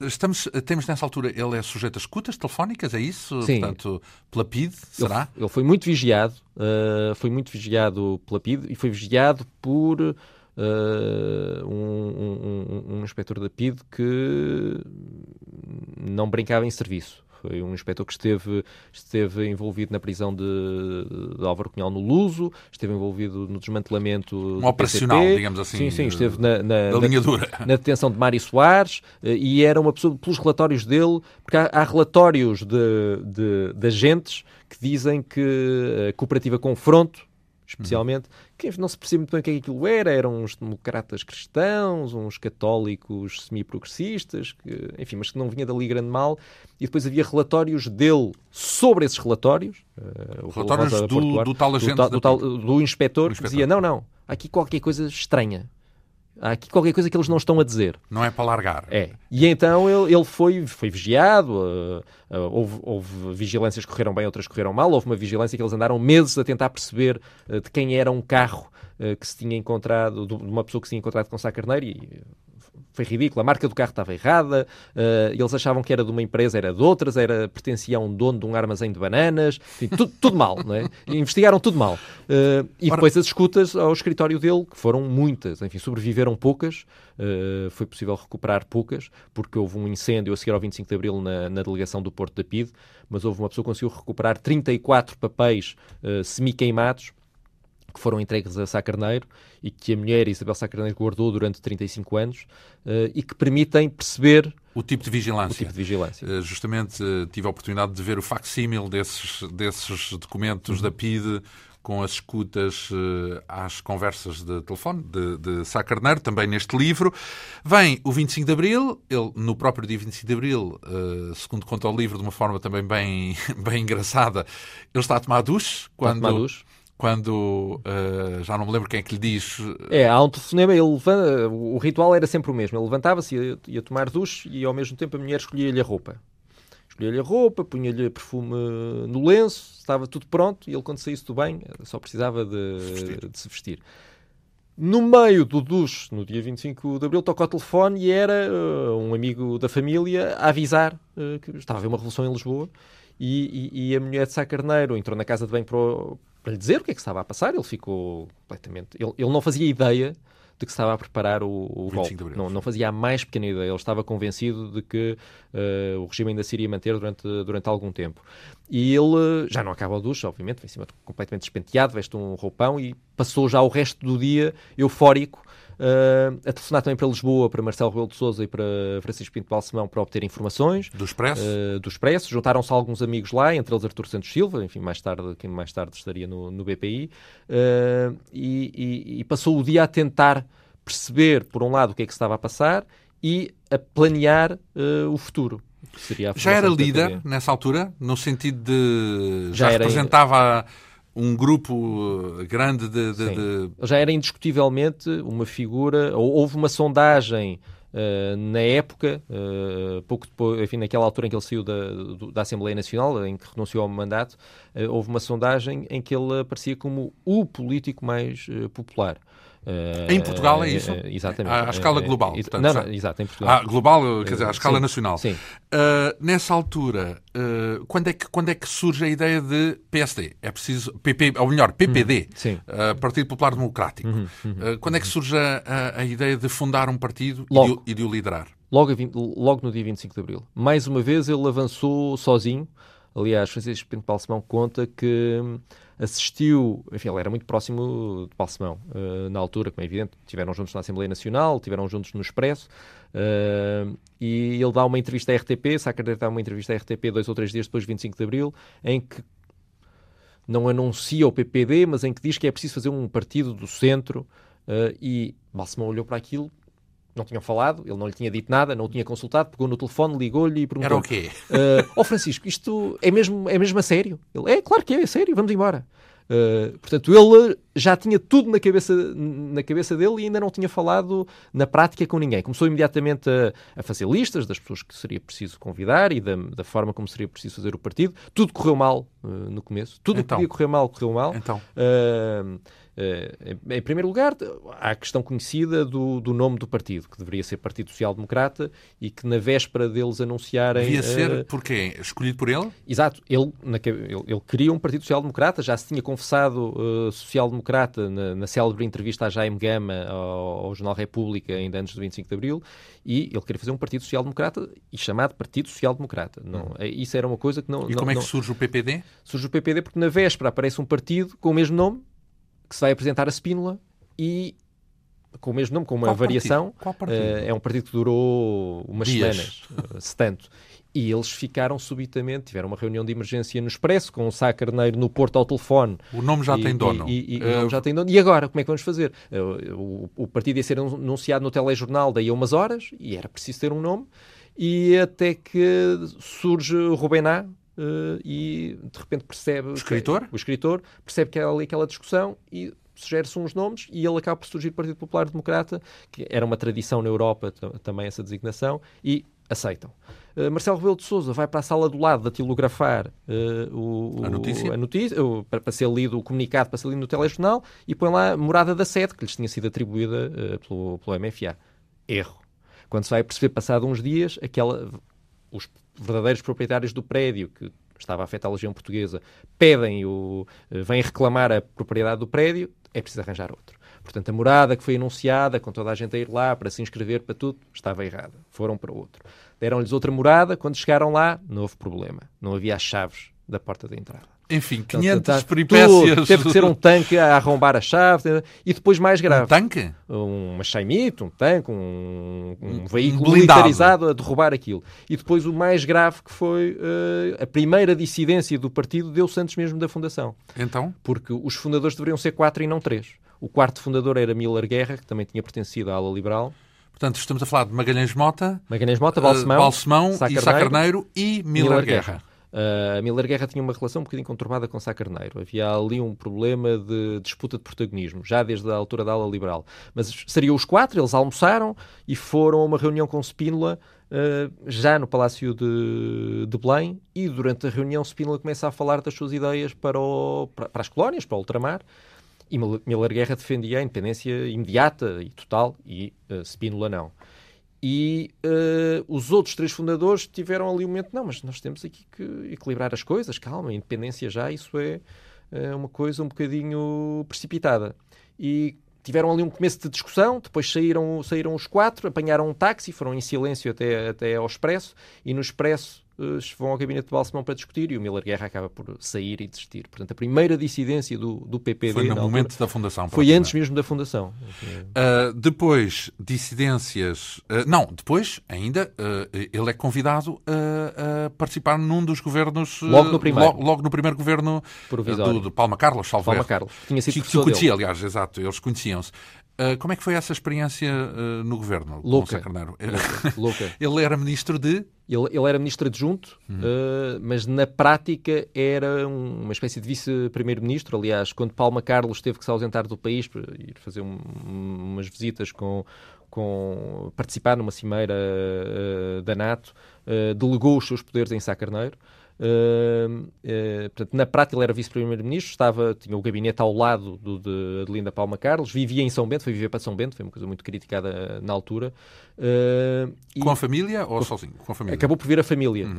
Estamos, temos nessa altura, ele é sujeito a escutas telefónicas, é isso? Sim. Portanto, pela PID, será? Ele, ele foi muito vigiado, uh, foi muito vigiado pela PID e foi vigiado por uh, um, um, um, inspetor da PID que não brincava em serviço. Foi um inspetor que esteve, esteve envolvido na prisão de, de Álvaro Cunhal no Luso, esteve envolvido no desmantelamento. Um operacional, PCP. digamos assim. Sim, sim, esteve na, na, da linha dura. Na, na detenção de Mário Soares eh, e era uma pessoa, pelos relatórios dele, porque há, há relatórios de, de, de agentes que dizem que a cooperativa Confronto especialmente, que não se percebe muito bem o que é que aquilo era, eram uns democratas cristãos, uns católicos semi-progressistas, que, enfim, mas que não vinha dali grande mal, e depois havia relatórios dele sobre esses relatórios, uh, relatórios do, do, tal agente, do, do, tal, do inspetor, que dizia, não, não, há aqui qualquer coisa estranha, Há aqui qualquer coisa que eles não estão a dizer. Não é para largar. É. E então ele, ele foi, foi vigiado, uh, uh, houve, houve, vigilâncias que correram bem, outras que correram mal. Houve uma vigilância que eles andaram meses a tentar perceber uh, de quem era um carro que se tinha encontrado, de uma pessoa que se tinha encontrado com Sá Carneiro e foi ridículo. A marca do carro estava errada, uh, eles achavam que era de uma empresa, era de outras, era, pertencia a um dono de um armazém de bananas, enfim, tudo, tudo mal, não é? Investigaram tudo mal. Uh, e Ora... depois as escutas ao escritório dele, que foram muitas, enfim, sobreviveram poucas, uh, foi possível recuperar poucas, porque houve um incêndio a seguir ao 25 de Abril na, na delegação do Porto da PID, mas houve uma pessoa que conseguiu recuperar 34 papéis semi-queimados, que foram entregues a Sá Carneiro e que a mulher Isabel Sá Carneiro guardou durante 35 anos uh, e que permitem perceber o tipo de vigilância. O tipo de vigilância. Uh, justamente uh, tive a oportunidade de ver o facsímil desses, desses documentos uhum. da PIDE com as escutas uh, às conversas de telefone de, de Sá Carneiro, também neste livro. Vem o 25 de Abril, ele, no próprio dia 25 de Abril, segundo conta o livro, de uma forma também bem, bem engraçada, ele está a tomar duche. Quando, está a tomar duche quando uh, já não me lembro quem é que lhe diz. É, há um telefonema, ele levanta, o ritual era sempre o mesmo. Ele levantava-se, ia, ia, tomar duche e ao mesmo tempo a mulher escolhia-lhe a roupa. Escolhia-lhe a roupa, punha-lhe perfume no lenço, estava tudo pronto e ele, quando saísse do bem, só precisava de, de, de se vestir. No meio do duche, no dia 25 de abril, toca o telefone e era uh, um amigo da família a avisar uh, que estava a haver uma revolução em Lisboa e, e, e, a mulher de Sá Carneiro entrou na casa de banho para, o, para lhe dizer o que é que estava a passar. Ele ficou completamente. Ele, ele não fazia ideia de que estava a preparar o, o golpe. Não, não, fazia a mais pequena ideia. Ele estava convencido de que uh, o regime ainda se iria manter durante, durante algum tempo. E ele já não acaba o duche, obviamente, vem cima completamente despenteado, veste um roupão e passou já o resto do dia eufórico Uh, a telefonar também para Lisboa, para Marcelo Rebelo de Sousa e para Francisco Pinto Balsemão para obter informações. Do Expresso? Uh, do Expresso. Juntaram-se alguns amigos lá, entre eles Artur Santos Silva, enfim, mais tarde, quem mais tarde estaria no, no BPI, uh, ah, e, e, e passou o dia a tentar perceber, por um lado, o que é que se estava a passar e a planear o futuro. já era líder nessa altura, no sentido de. Já, já representava. Era um grupo eh, grande de, de, de, Já era indiscutivelmente uma figura. Houve uma sondagem uh, na época, uh, pouco depois, enfim, naquela altura em que ele saiu da, da Assembleia Nacional, em que renunciou ao mandato, uh, houve uma sondagem em que ele aparecia como o político mais popular. Uh, em Portugal é isso? Uh, exatamente. À, à escala global. Uh, portanto, não, não, exato, em Portugal. Ah, global, quer dizer, à escala sim, nacional. Sim. nessa altura, quando, é que, quando é que surge a ideia de PSD? É preciso, PP, ou melhor, PPD, uhum, Partido Popular Democrático. Uhum, uhum, quando é que surge a, a, ideia de fundar um partido logo, e, de, e de o liderar? Logo, logo no dia 25 de Abril. Mais uma vez ele avançou sozinho. Aliás, Francisco Pinto Balsemão conta que assistiu, enfim, ele era muito próximo de Balsemão uh, na altura, como é evidente, estiveram juntos na Assembleia Nacional, estiveram juntos no Expresso, uh, e ele dá uma entrevista à RTP, Sacradeiro dá uma entrevista à RTP dois ou três dias depois de 25 de Abril, em que não anuncia o PPD, mas em que diz que é preciso fazer um partido do centro, uh, e Balsemão olhou para aquilo não tinham falado, ele não lhe tinha dito nada, não o tinha consultado, pegou no telefone, ligou-lhe e perguntou... Era o quê? Uh, oh Francisco, isto é mesmo, é mesmo a sério? Ele, é, claro que é, é sério, vamos embora. Uh, portanto, ele já tinha tudo na cabeça, na cabeça dele e ainda não tinha falado na prática com ninguém. Começou imediatamente a, a fazer listas das pessoas que seria preciso convidar e da, da, forma como seria preciso fazer o partido. Tudo correu mal uh, no começo. Tudo então, que podia correr mal, correu mal. Então. Uh, em primeiro lugar, há a questão conhecida do, do, nome do partido, que deveria ser Partido Social Democrata e que na véspera deles anunciarem. Devia ser, uh, porquê? Escolhido por ele? Exato. Ele, na, ele, ele, queria um Partido Social Democrata, já se tinha confessado uh, Social Democrata na, na célebre entrevista a Jaime Gama ao, ao, Jornal República, ainda antes do 25 de Abril, e ele queria fazer um Partido Social Democrata e chamado Partido Social Democrata. Não, hum. Isso era uma coisa que não. E não, como é que não... surge o PPD? Surge o PPD porque na véspera aparece um partido com o mesmo nome que se vai apresentar a Spínola e com o mesmo nome, com uma Qual variação. Partido? Qual partido? Uh, é um partido que durou umas Dias. semanas, uh, se tanto. E eles ficaram subitamente, tiveram uma reunião de emergência no Expresso, com o Sá Carneiro no Porto ao telefone. O nome já e, tem dono. E, e, uh... o nome já tem dono. E agora, como é que vamos fazer? O, o, partido ia ser anunciado no telejornal daí a umas horas, e era preciso ter um nome, e até que surge o Rubená, uh, e de repente percebe. O escritor? Que, o escritor percebe que há ali aquela discussão e sugere-se uns nomes e ele acaba por surgir o Partido Popular Democrata, que era uma tradição na Europa também essa designação, e aceitam. Uh, Marcelo Rebelo de Sousa vai para a sala do lado datilografar uh, o, a notícia, a notícia o, para, para, ser lido o comunicado, para ser lido no telejornal, e põe lá a morada da sede, que lhes tinha sido atribuída uh, pelo, pelo MFA. Erro. Quando se vai perceber, passado uns dias, aquela, os verdadeiros proprietários do prédio, que estava afeta a legião portuguesa, pedem o, eh, vêm reclamar a propriedade do prédio, é preciso arranjar outro. Portanto, a morada que foi anunciada, com toda a gente a ir lá para se inscrever para tudo, estava errada. Foram para outro. Deram-lhes outra morada, quando chegaram lá, houve problema. Não havia as chaves da porta de entrada. Enfim, 500 então, peripécias. Tudo. Teve que ser um tanque a arrombar a chave. E depois mais grave. Um tanque? Uma chaimite, um tanque, um, um, um veículo blindado. militarizado a derrubar aquilo. E depois o mais grave que foi uh, a primeira dissidência do partido deu-se antes mesmo da fundação. Então? Porque os fundadores deveriam ser quatro e não três. O quarto fundador era Miller Guerra, que também tinha pertencido à ala liberal. Portanto, estamos a falar de Magalhães Mota, Magalhães Mota, Balsemão, uh, Balsemão Sá e Sá Carneiro e Miller, Miller Guerra. Guerra. Uh, Miller Guerra tinha uma relação um bocadinho conturbada com Sá Carneiro. Havia ali um problema de disputa de protagonismo, já desde a altura da ala liberal. Mas seriam os quatro, eles almoçaram e foram a uma reunião com Spínola, uh, já no Palácio de, de Belém, e durante a reunião Spínola começa a falar das suas ideias para, o, para, para as colónias, para o ultramar, e Miller Guerra defendia a independência imediata e total, e uh, Spínola não. E uh, os outros três fundadores tiveram ali um momento, não, mas nós temos aqui que equilibrar as coisas, calma, independência já, isso é uh, uma coisa um bocadinho precipitada. E tiveram ali um começo de discussão, depois saíram, saíram os quatro, apanharam um táxi, foram em silêncio até, até ao Expresso, e no Expresso vão ao gabinete de Balsemão para discutir e o Miller Guerra acaba por sair e desistir. Portanto, a primeira dissidência do, do PPD... Foi no momento altura, da fundação. Foi antes mesmo da fundação. Uh, depois, dissidências... Uh, não, depois, ainda, ele é convidado a, a, participar num dos governos... Logo no primeiro. Logo, logo no primeiro governo do, do Palma Carlos, salvo Palma Carlos. Tinha sido que, que conhecia, aliás, exato, eles conheciam-se. Uh, como é que foi essa experiência uh, no governo? Louca. Carneiro? Louca. Ele era ministro de? Ele, ele era ministro adjunto, uhum. uh, mas na prática era um, uma espécie de vice-primeiro-ministro. Aliás, quando Palma Carlos teve que se ausentar do país para ir fazer um, umas visitas com, com participar numa cimeira da NATO, delegou os seus poderes em Sá Carneiro. Uh, uh, portanto, na prática ele era vice-primeiro-ministro, estava, tinha o gabinete ao lado do, de Adelinda Palma Carlos, vivia em São Bento, foi viver para São Bento, foi uma coisa muito criticada na altura. Uh, com a família ou sozinho? Com a família? Acabou por vir a família. Hum,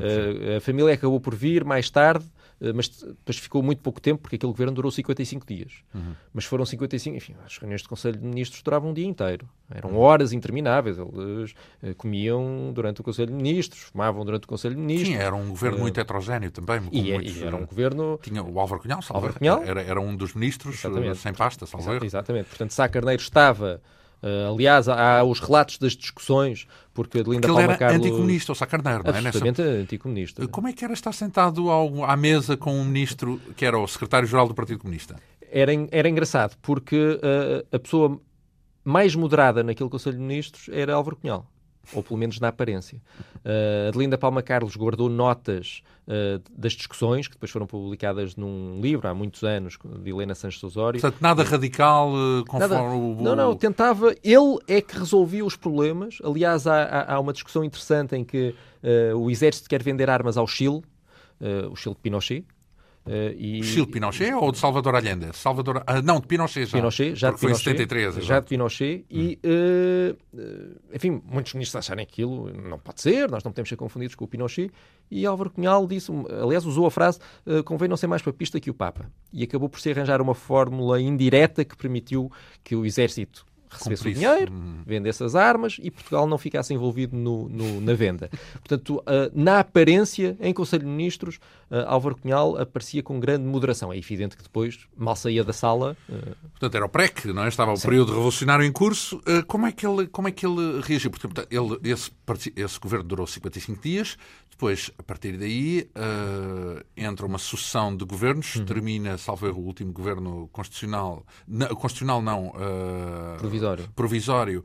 a família acabou por vir mais tarde, eh, mas depois ficou muito pouco tempo, porque aquele governo durou 55 dias. Uhum. Mas foram 55, enfim, as reuniões de Conselho de Ministros duravam um dia inteiro. Eram horas intermináveis. Eles uh, comiam durante o Conselho de Ministros, fumavam durante o Conselho de Ministros. Sim, era um governo uh, muito heterogéneo também. E, muitos, e, era um governo... Tinha o Álvaro Cunhal, Álvaro Cunhal. Era, era um dos ministros Exatamente. sem pasta, salvo. Exatamente. Portanto, Sá Carneiro estava Uh, aliás, há, há, os relatos das discussões, porque Adelinda Palma era Carlos... anticomunista, ou Sacarneiro, não é? Absolutamente Nessa... anticomunista. Como é que era estar sentado ao, à mesa com um ministro que era o secretário-geral do Partido Comunista? Era, era engraçado, porque uh, a pessoa mais moderada naquele Conselho de Ministros era Álvaro Cunhal ou pelo menos na aparência. Uh, Adelinda Palma Carlos guardou notas uh, das discussões, que depois foram publicadas num livro há muitos anos, de Helena Sanches Osório. Portanto, nada radical uh, conforme nada, o... Não, não, tentava... Ele é que resolvia os problemas. Aliás, há, há, há uma discussão interessante em que o exército quer vender armas ao Chile, o Chile de Pinochet, Uh, e... Estilo de Pinochet ou de Salvador Allende? Salvador... Ah, não, de Pinochet já. Pinochet, já de foi Pinochet, em 73. Já exato. de Pinochet. E, uh, enfim, muitos ministros acharem aquilo não pode ser, nós não podemos ser confundidos com o Pinochet. E Álvaro Cunhal disse, aliás, usou a frase uh, convém não ser mais papista que o Papa. E acabou por se arranjar uma fórmula indireta que permitiu que o exército recebesse o dinheiro, hum. vendesse as armas e Portugal não ficasse envolvido no, no, na venda. Portanto, uh, na aparência, em Conselho de Ministros, uh, Álvaro Cunhal aparecia com grande moderação. É evidente que depois, mal saía da sala... Uh... Portanto, era o PREC, não é? Estava o Sim. período revolucionário em curso. como, é que ele, como é que ele reagiu? Porque, portanto, ele, esse, esse governo durou 55 dias, depois, a partir daí, entra uma sucessão de governos, uhum. termina, salvo erro, o último governo constitucional... Não, constitucional não... provisório. Provisório.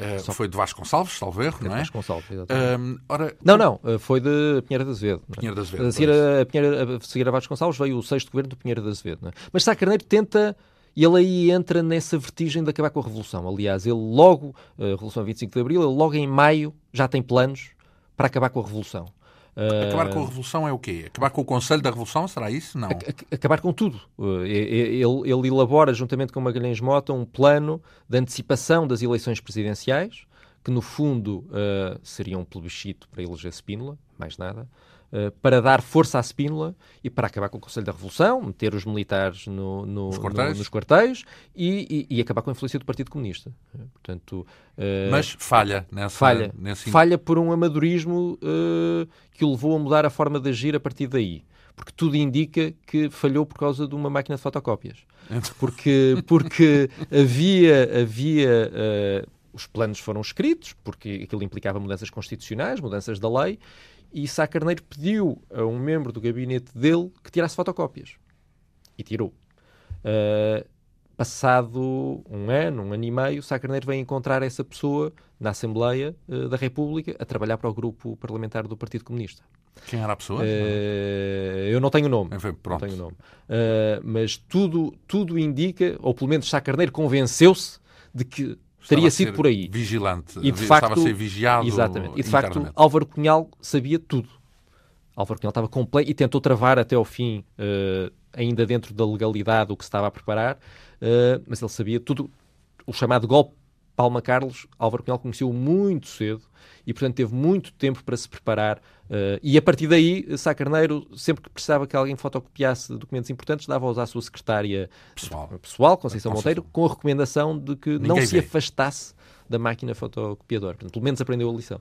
Uh, foi de Vasconcelos, salvo erro, não é? Vasconcelos, exatamente. Uh, ora, não, não, eh, foi de Pinheiro de Azevedo. É? Pinheiro de Azevedo. A seguir a, Pinheiro, a seguir a Vasconcelos veio o sexto governo do Pinheiro de Azevedo. É? Mas Sá Carneiro tenta e ele aí entra nessa vertigem de acabar com a Revolução. Aliás, ele logo, a Revolução 25 de Abril, ele logo em maio já tem planos para acabar com a Revolução. Acabar com a Revolução é o quê? Acabar com o Conselho da Revolução? Será isso? Não. Acabar com tudo. Ele, ele elabora, juntamente com Magalhães Mota, um plano de antecipação das eleições presidenciais, que no fundo uh, seria um plebiscito para eleger Spínola, mais nada. Uh, para dar força à Spínola e para acabar com o Conselho da Revolução, meter os militares no, no, nos quartéis, no, nos quartéis e, e, e, acabar com a influência do Partido Comunista. Portanto, uh, Mas falha nessa. Falha, nesse... falha por um amadorismo uh, que o levou a mudar a forma de agir a partir daí. Porque tudo indica que falhou por causa de uma máquina de fotocópias. Porque, porque havia, havia os planos foram escritos, porque aquilo implicava mudanças constitucionais, mudanças da lei, e Sá Carneiro pediu a um membro do gabinete dele que tirasse fotocópias. E tirou. Uh, passado um ano, um ano e meio, Sá Carneiro vem encontrar essa pessoa na Assembleia uh, da República a trabalhar para o grupo parlamentar do Partido Comunista. Quem era a pessoa? Uh, eu não tenho nome. Pronto. Não tenho nome. Uh, mas tudo, tudo indica, ou pelo menos Sá Carneiro convenceu-se de que teria sido por aí. Vigilante. E de facto, estava a ser vigiado. Exatamente. E de facto, Álvaro Cunhal sabia tudo. Álvaro Cunhal estava completo e tentou travar até ao fim, uh, ainda dentro da legalidade, o que se estava a preparar, uh, mas ele sabia tudo. O chamado golpe Palma Carlos, Álvaro Cunhal conheceu muito cedo e, portanto, teve muito tempo para se preparar. Uh, e a partir daí, Sá Carneiro, sempre que precisava que alguém fotocopiasse documentos importantes, dava-os à sua secretária pessoal, pessoal Conceição Monteiro, com a recomendação de que Ninguém não se vê. afastasse da máquina fotocopiadora. Portanto, pelo menos aprendeu a lição.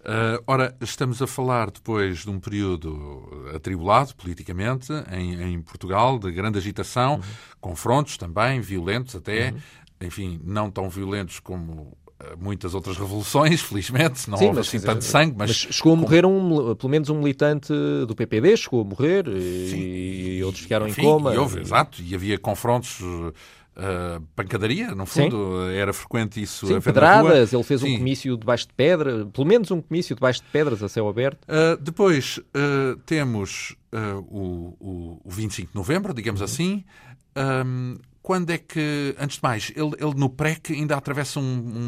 Uh, ora, estamos a falar depois de um período atribulado politicamente em, em Portugal, de grande agitação, uhum. confrontos também, violentos até, uhum. Enfim, não tão violentos como muitas outras revoluções, felizmente, não Sim, houve mas, assim tanto sangue. Mas, mas chegou a morrer um, pelo menos um militante do PPD, chegou a morrer e, e, outros ficaram Enfim, em coma. E houve, exato, e havia confrontos. Uh, pancadaria, no fundo, Sim. era frequente isso. Sim, pedradas, ele fez Sim. um comício debaixo de pedra, pelo menos um comício debaixo de pedras a céu aberto. Uh, depois uh, temos o, o, o, 25 de novembro, digamos uhum. assim. Um, quando é que, antes de mais, ele, ele no PREC ainda atravessa um,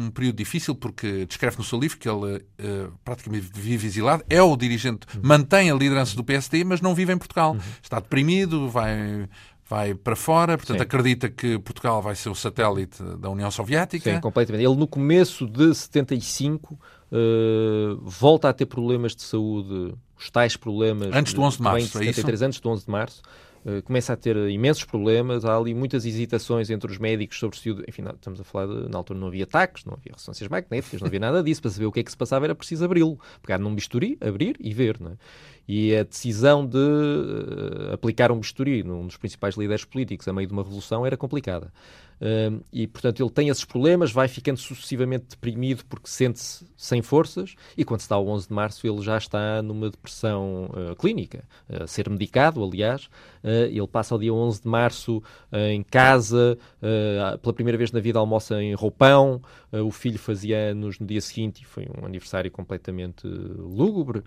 um, período difícil, porque descreve no seu livro que ele uh, praticamente vive exilado, é o dirigente, uhum. mantém a liderança do PSD, mas não vive em Portugal. Uhum. Está deprimido, vai, vai para fora, portanto Sim. acredita que Portugal vai ser o satélite da União Soviética. Sim, completamente. Ele no começo de 75 uh, volta a ter problemas de saúde, os tais problemas... Antes do 11 de março, de 73, é isso? Antes do 11 de março. Uh, começa a ter imensos problemas, há ali muitas hesitações entre os médicos sobre se... Enfim, estamos a falar de... Na altura não havia ataques, não havia ressonâncias magnéticas, não havia nada disso. Para saber o que é que se passava era preciso abri-lo. Pegar num bisturi, abrir e ver, não é? E a decisão de uh, aplicar um bisturi num dos principais líderes políticos a meio de uma revolução era complicada. Uh, e, portanto, ele tem esses problemas, vai ficando sucessivamente deprimido porque sente-se sem forças e quando dá ao 11 de março ele já está numa depressão uh, clínica, a ser medicado, aliás. ele passa o dia 11 de março em casa, pela primeira vez na vida almoça em roupão, o filho fazia anos no dia seguinte e foi um aniversário completamente lúgubre.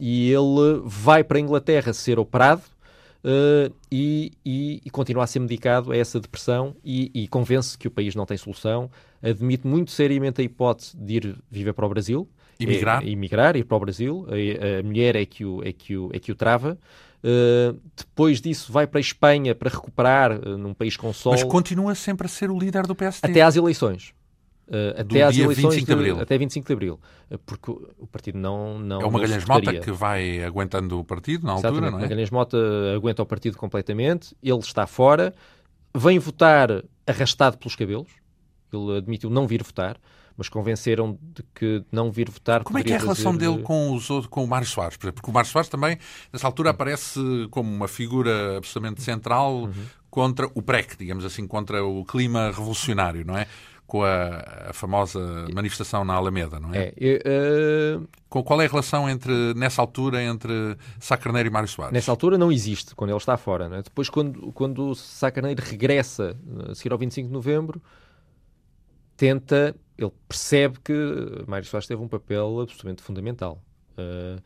e ele ele vai para a Inglaterra ser operado uh, e, e, e, continua a ser medicado a essa depressão e, e convence que o país não tem solução, admite muito seriamente a hipótese de ir viver para o Brasil. Emigrar. É, emigrar, ir para o Brasil. A, a mulher é que o, é que o, é que o trava. Uh, depois disso vai para a Espanha para recuperar uh, num país com sol. Mas continua sempre a ser o líder do PSD. Até às eleições. Uh, até às eleições 25 de, Abril. até 25 de Abril. porque o partido não. não é o Magalhães Mota que vai aguentando o partido na altura, Exatamente. não é? Magalhães Mota aguenta o partido completamente, ele está fora, vem votar arrastado pelos cabelos, ele admitiu não vir votar mas convenceram de que não vir votar. Como é que é a relação dele com, os, com o Mário Soares? Porque o Mário Soares também, nessa altura, aparece como uma figura absolutamente central uhum. contra o PREC, digamos assim, contra o clima revolucionário, não é? Com a, a, famosa manifestação na Alameda, não é? é uh... Qual é a relação entre, nessa altura entre Sá Carneiro e Mário Soares? Nessa altura não existe, quando ele está fora. É? Depois, quando, quando Sá Carneiro regressa, a seguir ao 25 de novembro, tenta, ele percebe que Mário Soares teve um papel absolutamente fundamental. Uh,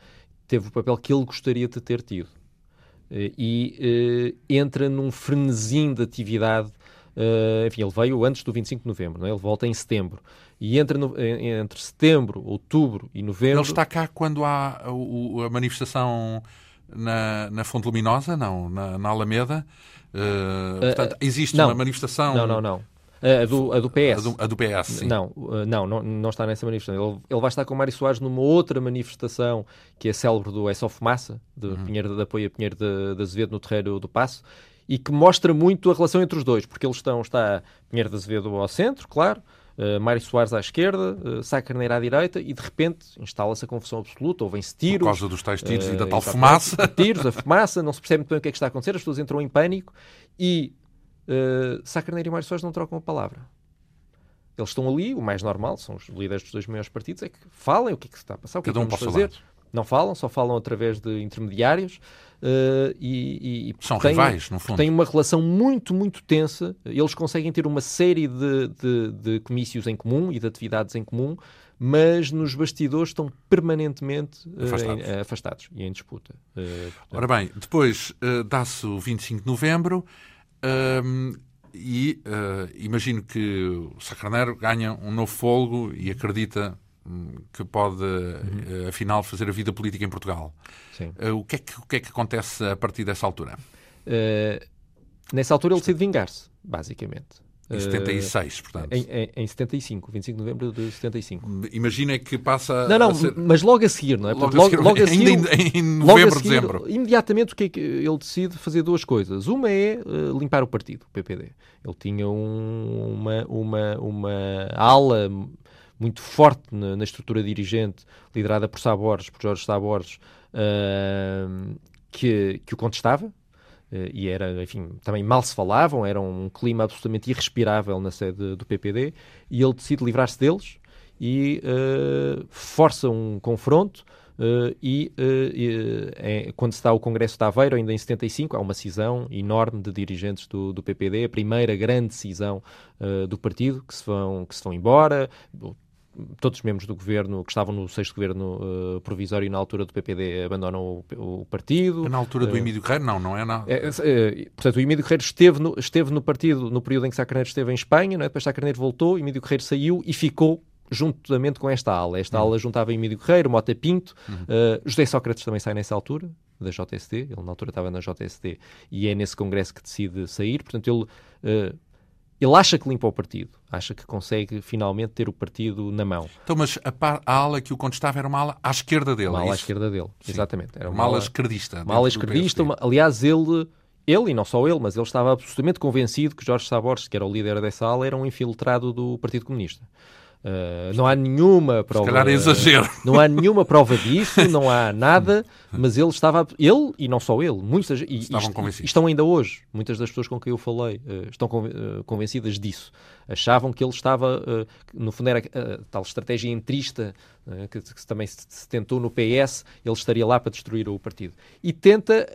teve o papel que ele gostaria de ter tido. Uh, e entra num frenesim de atividade. Enfim, ele veio antes do 25 de novembro, é? ele volta em setembro. E entra no, entre setembro, outubro e novembro. Ele está cá quando há a, a manifestação na, na Fonte Luminosa, não, na, na Alameda. portanto, existe não, uma manifestação. Não, não, não. A do, a do PS. A do, a do PS, sim. Não, não, não, não está nessa manifestação. Ele, ele vai estar com Mário Soares numa outra manifestação que é célebre do É Só Fumaça, de, uhum. Pinheiro, de apoio a Pinheiro de, de Azevedo no Terreiro do Passo, e que mostra muito a relação entre os dois, porque eles estão, está Pinheiro de Azevedo ao centro, claro, uh, Mário Soares à esquerda, uh, Sá Carneiro à direita, e de repente instala-se a confusão absoluta, ouvem-se tiros. Por causa dos tais tiros uh, e da tal fumaça. Tiros, a fumaça, não se percebe muito bem o que é que está a acontecer, as pessoas entram em pânico e uh, Sá Carneiro e Mário Soares não trocam a palavra. Eles estão ali, o mais normal, são os líderes dos dois maiores partidos, é que falem o que é que se está a passar, o que Cada é que um vamos fazer. Não falam, só falam através de intermediários uh, e, e, são têm, rivais, no fundo. Têm uma relação muito, muito tensa. Eles conseguem ter uma série de, de, de comícios em comum e de atividades em comum, mas nos bastidores estão permanentemente uh, afastados. Em, afastados. e em disputa. Uh, Ora bem, depois dá-se o 25 de novembro. Ehm, e imagino que o Sacraneiro ganha um novo folgo e acredita que pode, uhum. uh, afinal, fazer a vida política em Portugal. Uh, o, que é que, o que é que acontece a partir dessa altura? nessa altura ele decide vingar-se, basicamente. Em 76, portanto. Em, em, em 75, 25 de novembro de 75. Imagina que passa. Não, não, ser... mas logo a seguir, não é? Logo, Portanto, logo, a seguir, ainda em, em novembro, seguir, dezembro. Imediatamente o que é que ele decide fazer duas coisas. Uma é uh, limpar o partido, o PPD. Ele tinha um, uma, uma, uma ala muito forte na, na, estrutura dirigente, liderada por Sá Borges, por Jorge Sá Borges, uh, que, que o contestava, Uh, e era, enfim, também mal se falavam, era um clima absolutamente irrespirável na sede do PPD, e ele decide livrar-se deles e uh, força um confronto. Uh, e é, quando se dá o Congresso de Aveiro, ainda em 75, há uma cisão enorme de dirigentes do, do PPD, a primeira grande cisão do partido, que se vão, que se vão embora todos os membros do governo que estavam no sexto governo uh, provisório na altura do PPD abandonam o, o partido. É na altura do uh, Emílio Guerreiro? Não, não é? Na... É, é, portanto, o Emílio Guerreiro esteve no, esteve no partido no período em que Sá Carneiro esteve em Espanha, não é? depois Sá Carneiro voltou, Emílio Guerreiro saiu e ficou juntamente com esta ala. Esta uhum. ala juntava Emílio Guerreiro, Mota Pinto, uhum. uh, José Sócrates também sai nessa altura, da JST, ele na altura estava na JST e é nesse congresso que decide sair, portanto ele ele acha que limpa o partido, acha que consegue finalmente ter o partido na mão. Então, mas a, a ala que o contestava era uma ala à esquerda dele. Uma é ala à esquerda dele, Sim. exatamente. Era uma, uma ala, ala esquerdista. Uma ala esquerdista, uma, aliás, ele, ele, e não só ele, mas ele estava absolutamente convencido que Jorge Saborges, que era o líder dessa ala, era um infiltrado do Partido Comunista. Uh, não há nenhuma prova. Se calhar é exagero. Não há nenhuma prova disso, não há nada, mas ele estava. Ele e não só ele, muitas. E, Estavam convencidos. estão ainda hoje, muitas das pessoas com quem eu falei uh, estão uh, convencidas disso. Achavam que ele estava. no fundo, era tal estratégia entrista que, que, também se, se, tentou no PS, ele estaria lá para destruir o partido. E tenta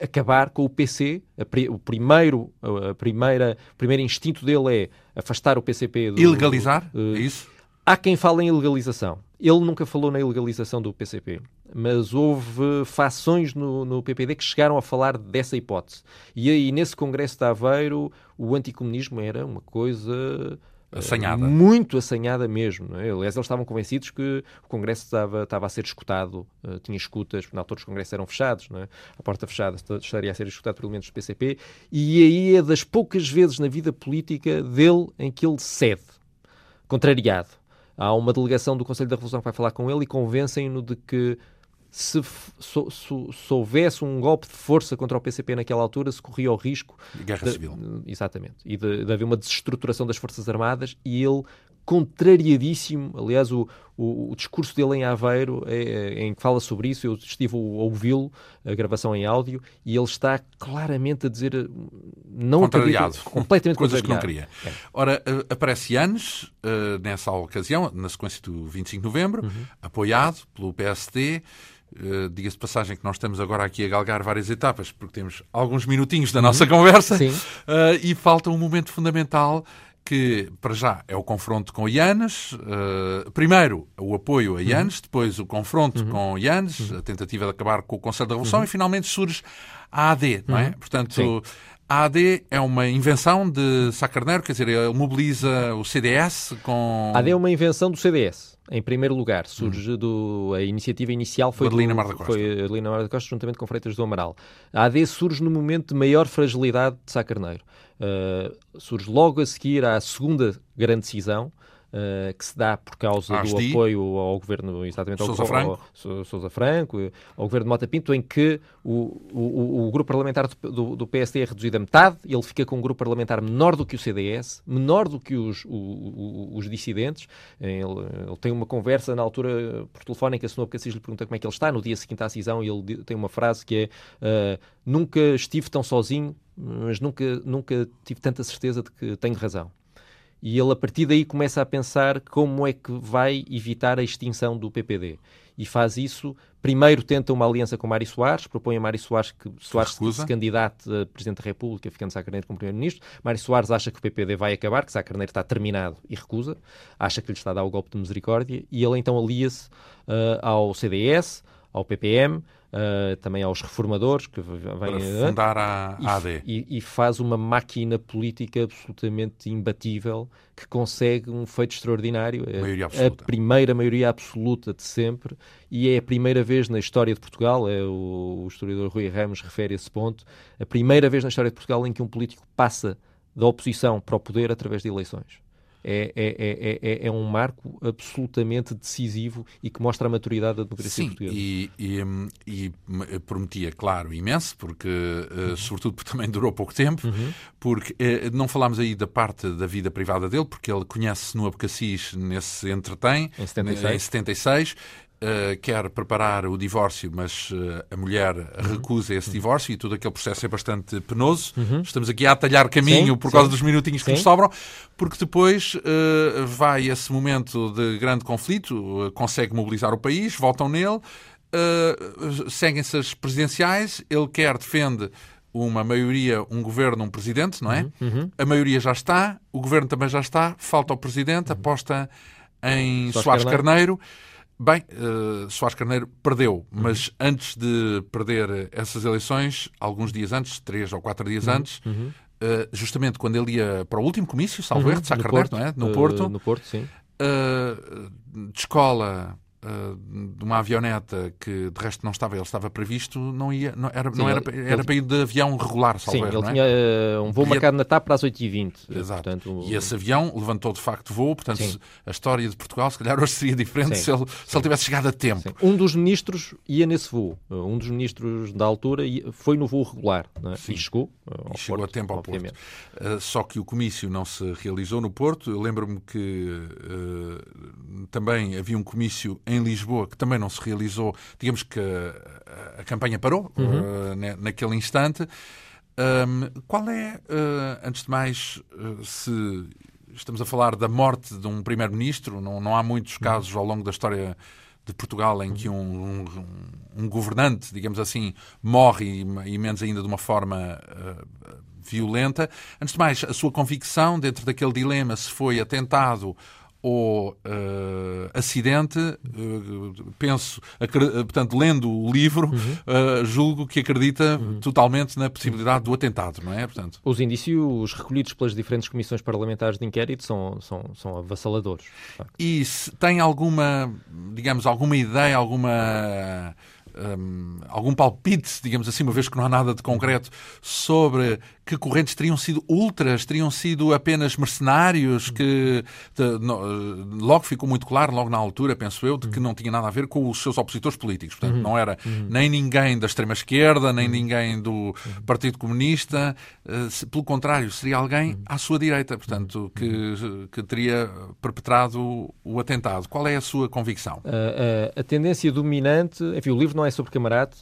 acabar com o PC. A, o primeiro, a primeira, o primeiro instinto dele é afastar o PCP do. Ilegalizar? Uh, é isso? Há quem fale em ilegalização. Ele nunca falou na ilegalização do PCP, mas houve fações no, no PPD que chegaram a falar dessa hipótese. E aí, nesse Congresso de Aveiro, o anticomunismo era uma coisa Assanhada. Muito assanhada mesmo. É? Aliás, eles estavam convencidos que o Congresso estava, estava a ser escutado, uh, tinha escutas, na altura os Congressos eram fechados, é? a porta fechada estaria a ser escutado por elementos do PCP, e aí é das poucas vezes na vida política dele em que ele cede, contrariado. Há uma delegação do Conselho da Revolução que vai falar com ele e convencem-no de que se, se, se, houvesse um golpe de força contra o PCP naquela altura, se corria o risco. De guerra de, civil. Exatamente. E de, de, haver uma desestruturação das Forças Armadas e ele, contrariadíssimo, aliás, o, o, o discurso dele em Aveiro, é, é, em que fala sobre isso, eu estive a ouvi-lo, a gravação em áudio, e ele está claramente a dizer. Não contrariado. Acredita, completamente Coisas contrariado. que não queria. É. Ora, eh, aparece Anos, uh, nessa ocasião, na sequência do 25 de novembro, uhum. apoiado pelo PSD. Uh, Diga-se passagem que nós estamos agora aqui a galgar várias etapas, porque temos alguns minutinhos da nossa uhum. conversa uh, e falta um momento fundamental que, para já, é o confronto com Ianes. Uh, primeiro, o apoio a Ianes, uhum. depois o confronto uhum. com Ianes, uhum. a tentativa de acabar com o Conselho da Revolução e, finalmente, surge a AD, não é? Portanto, Sim. A AD é uma invenção de Sá Carneiro, quer dizer, ele mobiliza o CDS com... A AD é uma invenção do CDS. Em primeiro lugar, surge hum. do. A iniciativa inicial foi. Adelina Mar da Costa. Foi Adelina Mar da Costa, juntamente com Freitas do Amaral. A AD surge no momento de maior fragilidade de Sá Carneiro. Uh, surge logo a seguir à segunda grande decisão, Uh, que se dá por causa do apoio ao governo, exatamente Sousa ao, Franco. Ao, Sousa Franco, ao governo de Mota Pinto, em que o, o, o grupo parlamentar do, do, PSD é reduzido a metade, ele fica com um grupo parlamentar menor do que o CDS, menor do que os, os dissidentes. Ele, ele, tem uma conversa na altura por telefone em que a Senhor Cassis lhe pergunta como é que ele está, no dia seguinte à decisão, e ele tem uma frase que é uh, nunca estive tão sozinho, mas nunca, nunca tive tanta certeza de que tenho razão. E ele, a partir daí, começa a pensar como é que vai evitar a extinção do PPD. E faz isso. Primeiro tenta uma aliança com Mário Soares, propõe a Mário Soares que Soares se, se candidate a Presidente da República, ficando Sá Carneiro como Primeiro-Ministro. Mário Soares acha que o PPD vai acabar, que Sá Carneiro está terminado e recusa. Acha que lhe está a dar o golpe de misericórdia. E ele então alia-se uh, ao CDS, ao PPM, uh, também aos reformadores que vêm fundar a AD e, e, faz uma máquina política absolutamente imbatível que consegue um feito extraordinário. É maioria absoluta. A primeira maioria absoluta de sempre e é a primeira vez na história de Portugal, é o, o historiador Rui Ramos refere esse ponto, a primeira vez na história de Portugal em que um político passa da oposição para o poder através de eleições é, é, é, é, um marco absolutamente decisivo e que mostra a maturidade da democracia Sim, portuguesa. E, e, e prometia, claro, imenso, porque, uhum. sobretudo, porque também durou pouco tempo, uhum. porque não falámos aí da parte da vida privada dele, porque ele conhece no Abcacis nesse entretém, em 76, em 76 Uh, quer preparar o divórcio, mas uh, a mulher uhum. recusa esse divórcio e todo aquele processo é bastante penoso. Uhum. Estamos aqui a atalhar caminho sim, por causa sim. dos minutinhos que sim. nos sobram, porque depois uh, vai esse momento de grande conflito, consegue mobilizar o país, votam nele, seguem-se as presidenciais, ele quer, defende uma maioria, um governo, um presidente, não é? Uhum. uhum. A maioria já está, o governo também já está, falta o presidente, uhum. aposta em Soares Carneiro. Carneiro Bem, uh, Soares Carneiro perdeu, uhum. mas antes de perder essas eleições, alguns dias antes, três ou quatro dias uhum. antes, uh, justamente quando ele ia para o último comício, salvo uhum. erro, de Sá Carneiro, Porto, não é? No Porto. Uh, no Porto, sim. de escola de uma avioneta que de resto não estava, ele estava previsto, não ia, não era, Sim, não era, ele, era para ir de avião regular, Sim, ele é? tinha uh, um voo marcado na TAP para as 8h20. Exato. Portanto, e esse avião levantou de facto voo, portanto Sim. a história de Portugal se calhar hoje seria diferente se ele, se ele tivesse chegado a tempo. Um dos ministros ia nesse voo, um dos ministros da altura foi no voo regular é? e chegou. Uh, e chegou Porto, a tempo ao obviamente. Porto. Uh, só que o comício não se realizou no Porto. Eu lembro-me que também havia um comício em Lisboa, que também não se realizou, digamos que a, a campanha parou uhum. uh, naquele instante. Um, qual é, uh, antes de mais, uh, se estamos a falar da morte de um primeiro-ministro, não, não há muitos uhum. casos ao longo da história de Portugal em que um, um, um governante, digamos assim, morre e, e, menos ainda de uma forma violenta. Antes de mais, a sua convicção dentro daquele dilema se foi atentado ou uh, acidente, uh, penso, portanto, lendo o livro, uhum. uh, julgo que acredita uhum. totalmente na possibilidade do atentado, não é? Portanto... Os indícios recolhidos pelas diferentes comissões parlamentares de inquérito são, são, são avassaladores. E se tem alguma, digamos, alguma ideia, alguma um, algum palpite, digamos assim, uma vez que não há nada de concreto, sobre que correntes teriam sido ultras, teriam sido apenas mercenários, que de, no, logo ficou muito claro, logo na altura, penso eu, de que não tinha nada a ver com os seus opositores políticos. Portanto, não era nem ninguém da extrema-esquerda, nem ninguém do Partido Comunista. Uh, pelo contrário, seria alguém à sua direita, portanto, que, que teria perpetrado o atentado. Qual é a sua convicção? Uh, uh, a tendência dominante, enfim, o livro não é sobre Camarate,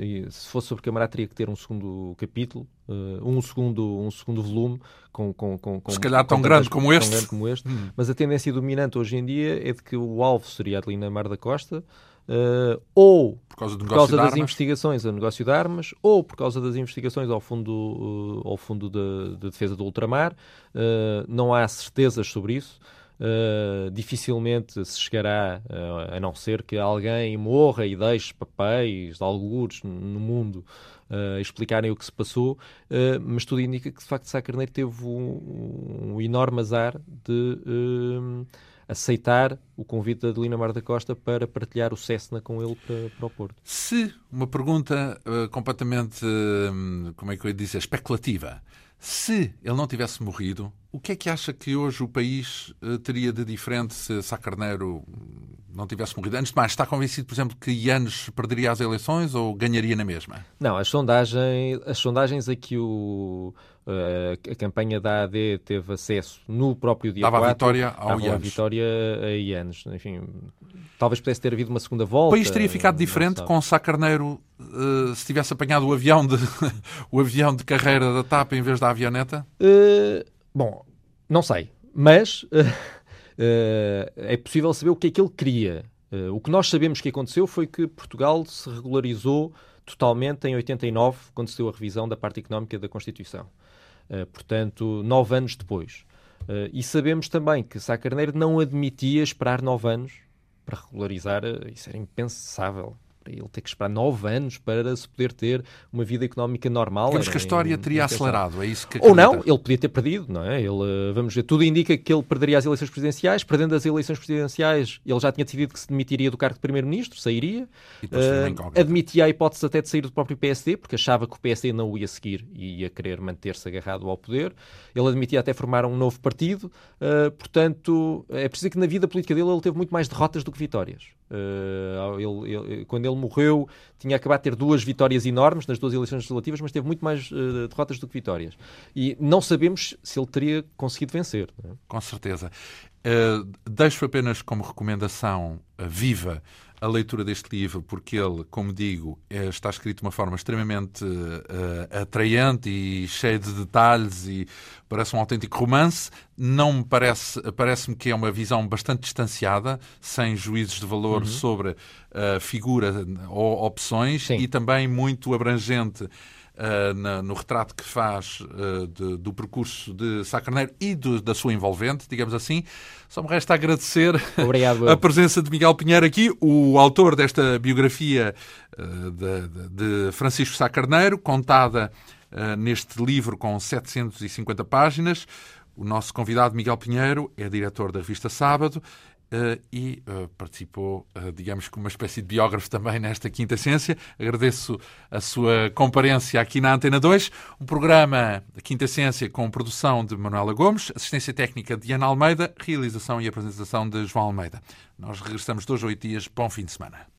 e se fosse sobre Camarate teria que ter um segundo capítulo, uh, um, segundo, um segundo volume, com, com, com, se calhar tão, grande, como este. grande como este. Hum. Mas a tendência dominante hoje em dia é de que o alvo seria Adelina Mar da Costa, uh, ou por causa, por causa das investigações ao negócio de armas, ou por causa das investigações ao Fundo, uh, ao fundo de, de, Defesa do Ultramar. não há certezas sobre isso. Uh, dificilmente se chegará, uh, a não ser que alguém morra e deixe papéis algures no mundo uh, explicarem o que se passou, mas tudo indica que de facto Sá Carneiro teve um, um enorme azar de aceitar o convite da Adelina Mar da Costa para partilhar o Cessna com ele para, para o Porto. Se uma pergunta completamente, como é que eu ia dizer, especulativa, se ele não tivesse morrido, o que é que acha que hoje o país uh, teria de diferente se Sá Carneiro não tivesse morrido? Antes de mais, está convencido, por exemplo, que Ianes perderia as eleições ou ganharia na mesma? Não, as sondagens, as sondagens a que o, uh, a campanha da AD teve acesso no próprio dia Dava 4, a vitória ao Ianes. a vitória a Ianes. Enfim, talvez pudesse ter havido uma segunda volta. O país teria ficado diferente com Sá Carneiro uh, se tivesse apanhado o avião, de, o avião de carreira da TAP em vez da avioneta? Uh, bom, não sei. Mas uh, é possível saber o que é que ele queria. o que nós sabemos que aconteceu foi que Portugal se regularizou totalmente em 89, quando se deu a revisão da parte económica da Constituição. portanto, nove anos depois. e sabemos também que Sá Carneiro não admitia esperar nove anos para regularizar, isso era impensável para ele ter que esperar nove anos para se poder ter uma vida económica normal. Digamos que a história teria acelerado, é isso que Ou não, ele podia ter perdido, não é? Ele, vamos ver, tudo indica que ele perderia as eleições presidenciais, perdendo as eleições presidenciais, ele já tinha decidido que se demitiria do cargo de primeiro-ministro, sairia, uh, admitia a hipótese até de sair do próprio PSD, porque achava que o PSD não o ia seguir e ia querer manter-se agarrado ao poder. Ele admitia até formar um novo partido, uh, portanto, é preciso que na vida política dele ele teve muito mais derrotas do que vitórias. Uh, ele, ele, quando ele morreu, tinha acabado de ter duas vitórias enormes nas duas eleições legislativas, mas teve muito mais uh, derrotas do que vitórias. E não sabemos se ele teria conseguido vencer. É? Com certeza. Uh, deixo apenas como recomendação viva a leitura deste livro, porque ele, como digo, é, está escrito de uma forma extremamente uh, atraente e cheia de detalhes e parece um autêntico romance. Não me parece, parece-me que é uma visão bastante distanciada, sem juízos de valor uhum. sobre a figura ou opções Sim. e também muito abrangente uh, na, no retrato que faz uh, de, do percurso de Sá Carneiro e do, da sua envolvente, digamos assim. Só me resta agradecer Obrigado, a presença de Miguel Pinheiro aqui, o autor desta biografia uh, de, de, Francisco Sá Carneiro, contada neste livro com 750 páginas. O nosso convidado, Miguel Pinheiro, é diretor da revista Sábado e uh, participou, uh, digamos, como uma espécie de biógrafo também nesta Quinta Ciência. Agradeço a sua comparência aqui na Antena 2, um programa da Quinta Ciência com produção de Manuela Gomes, assistência técnica de Ana Almeida, realização e apresentação de João Almeida. Nós regressamos dois ou oito dias. Bom fim de semana.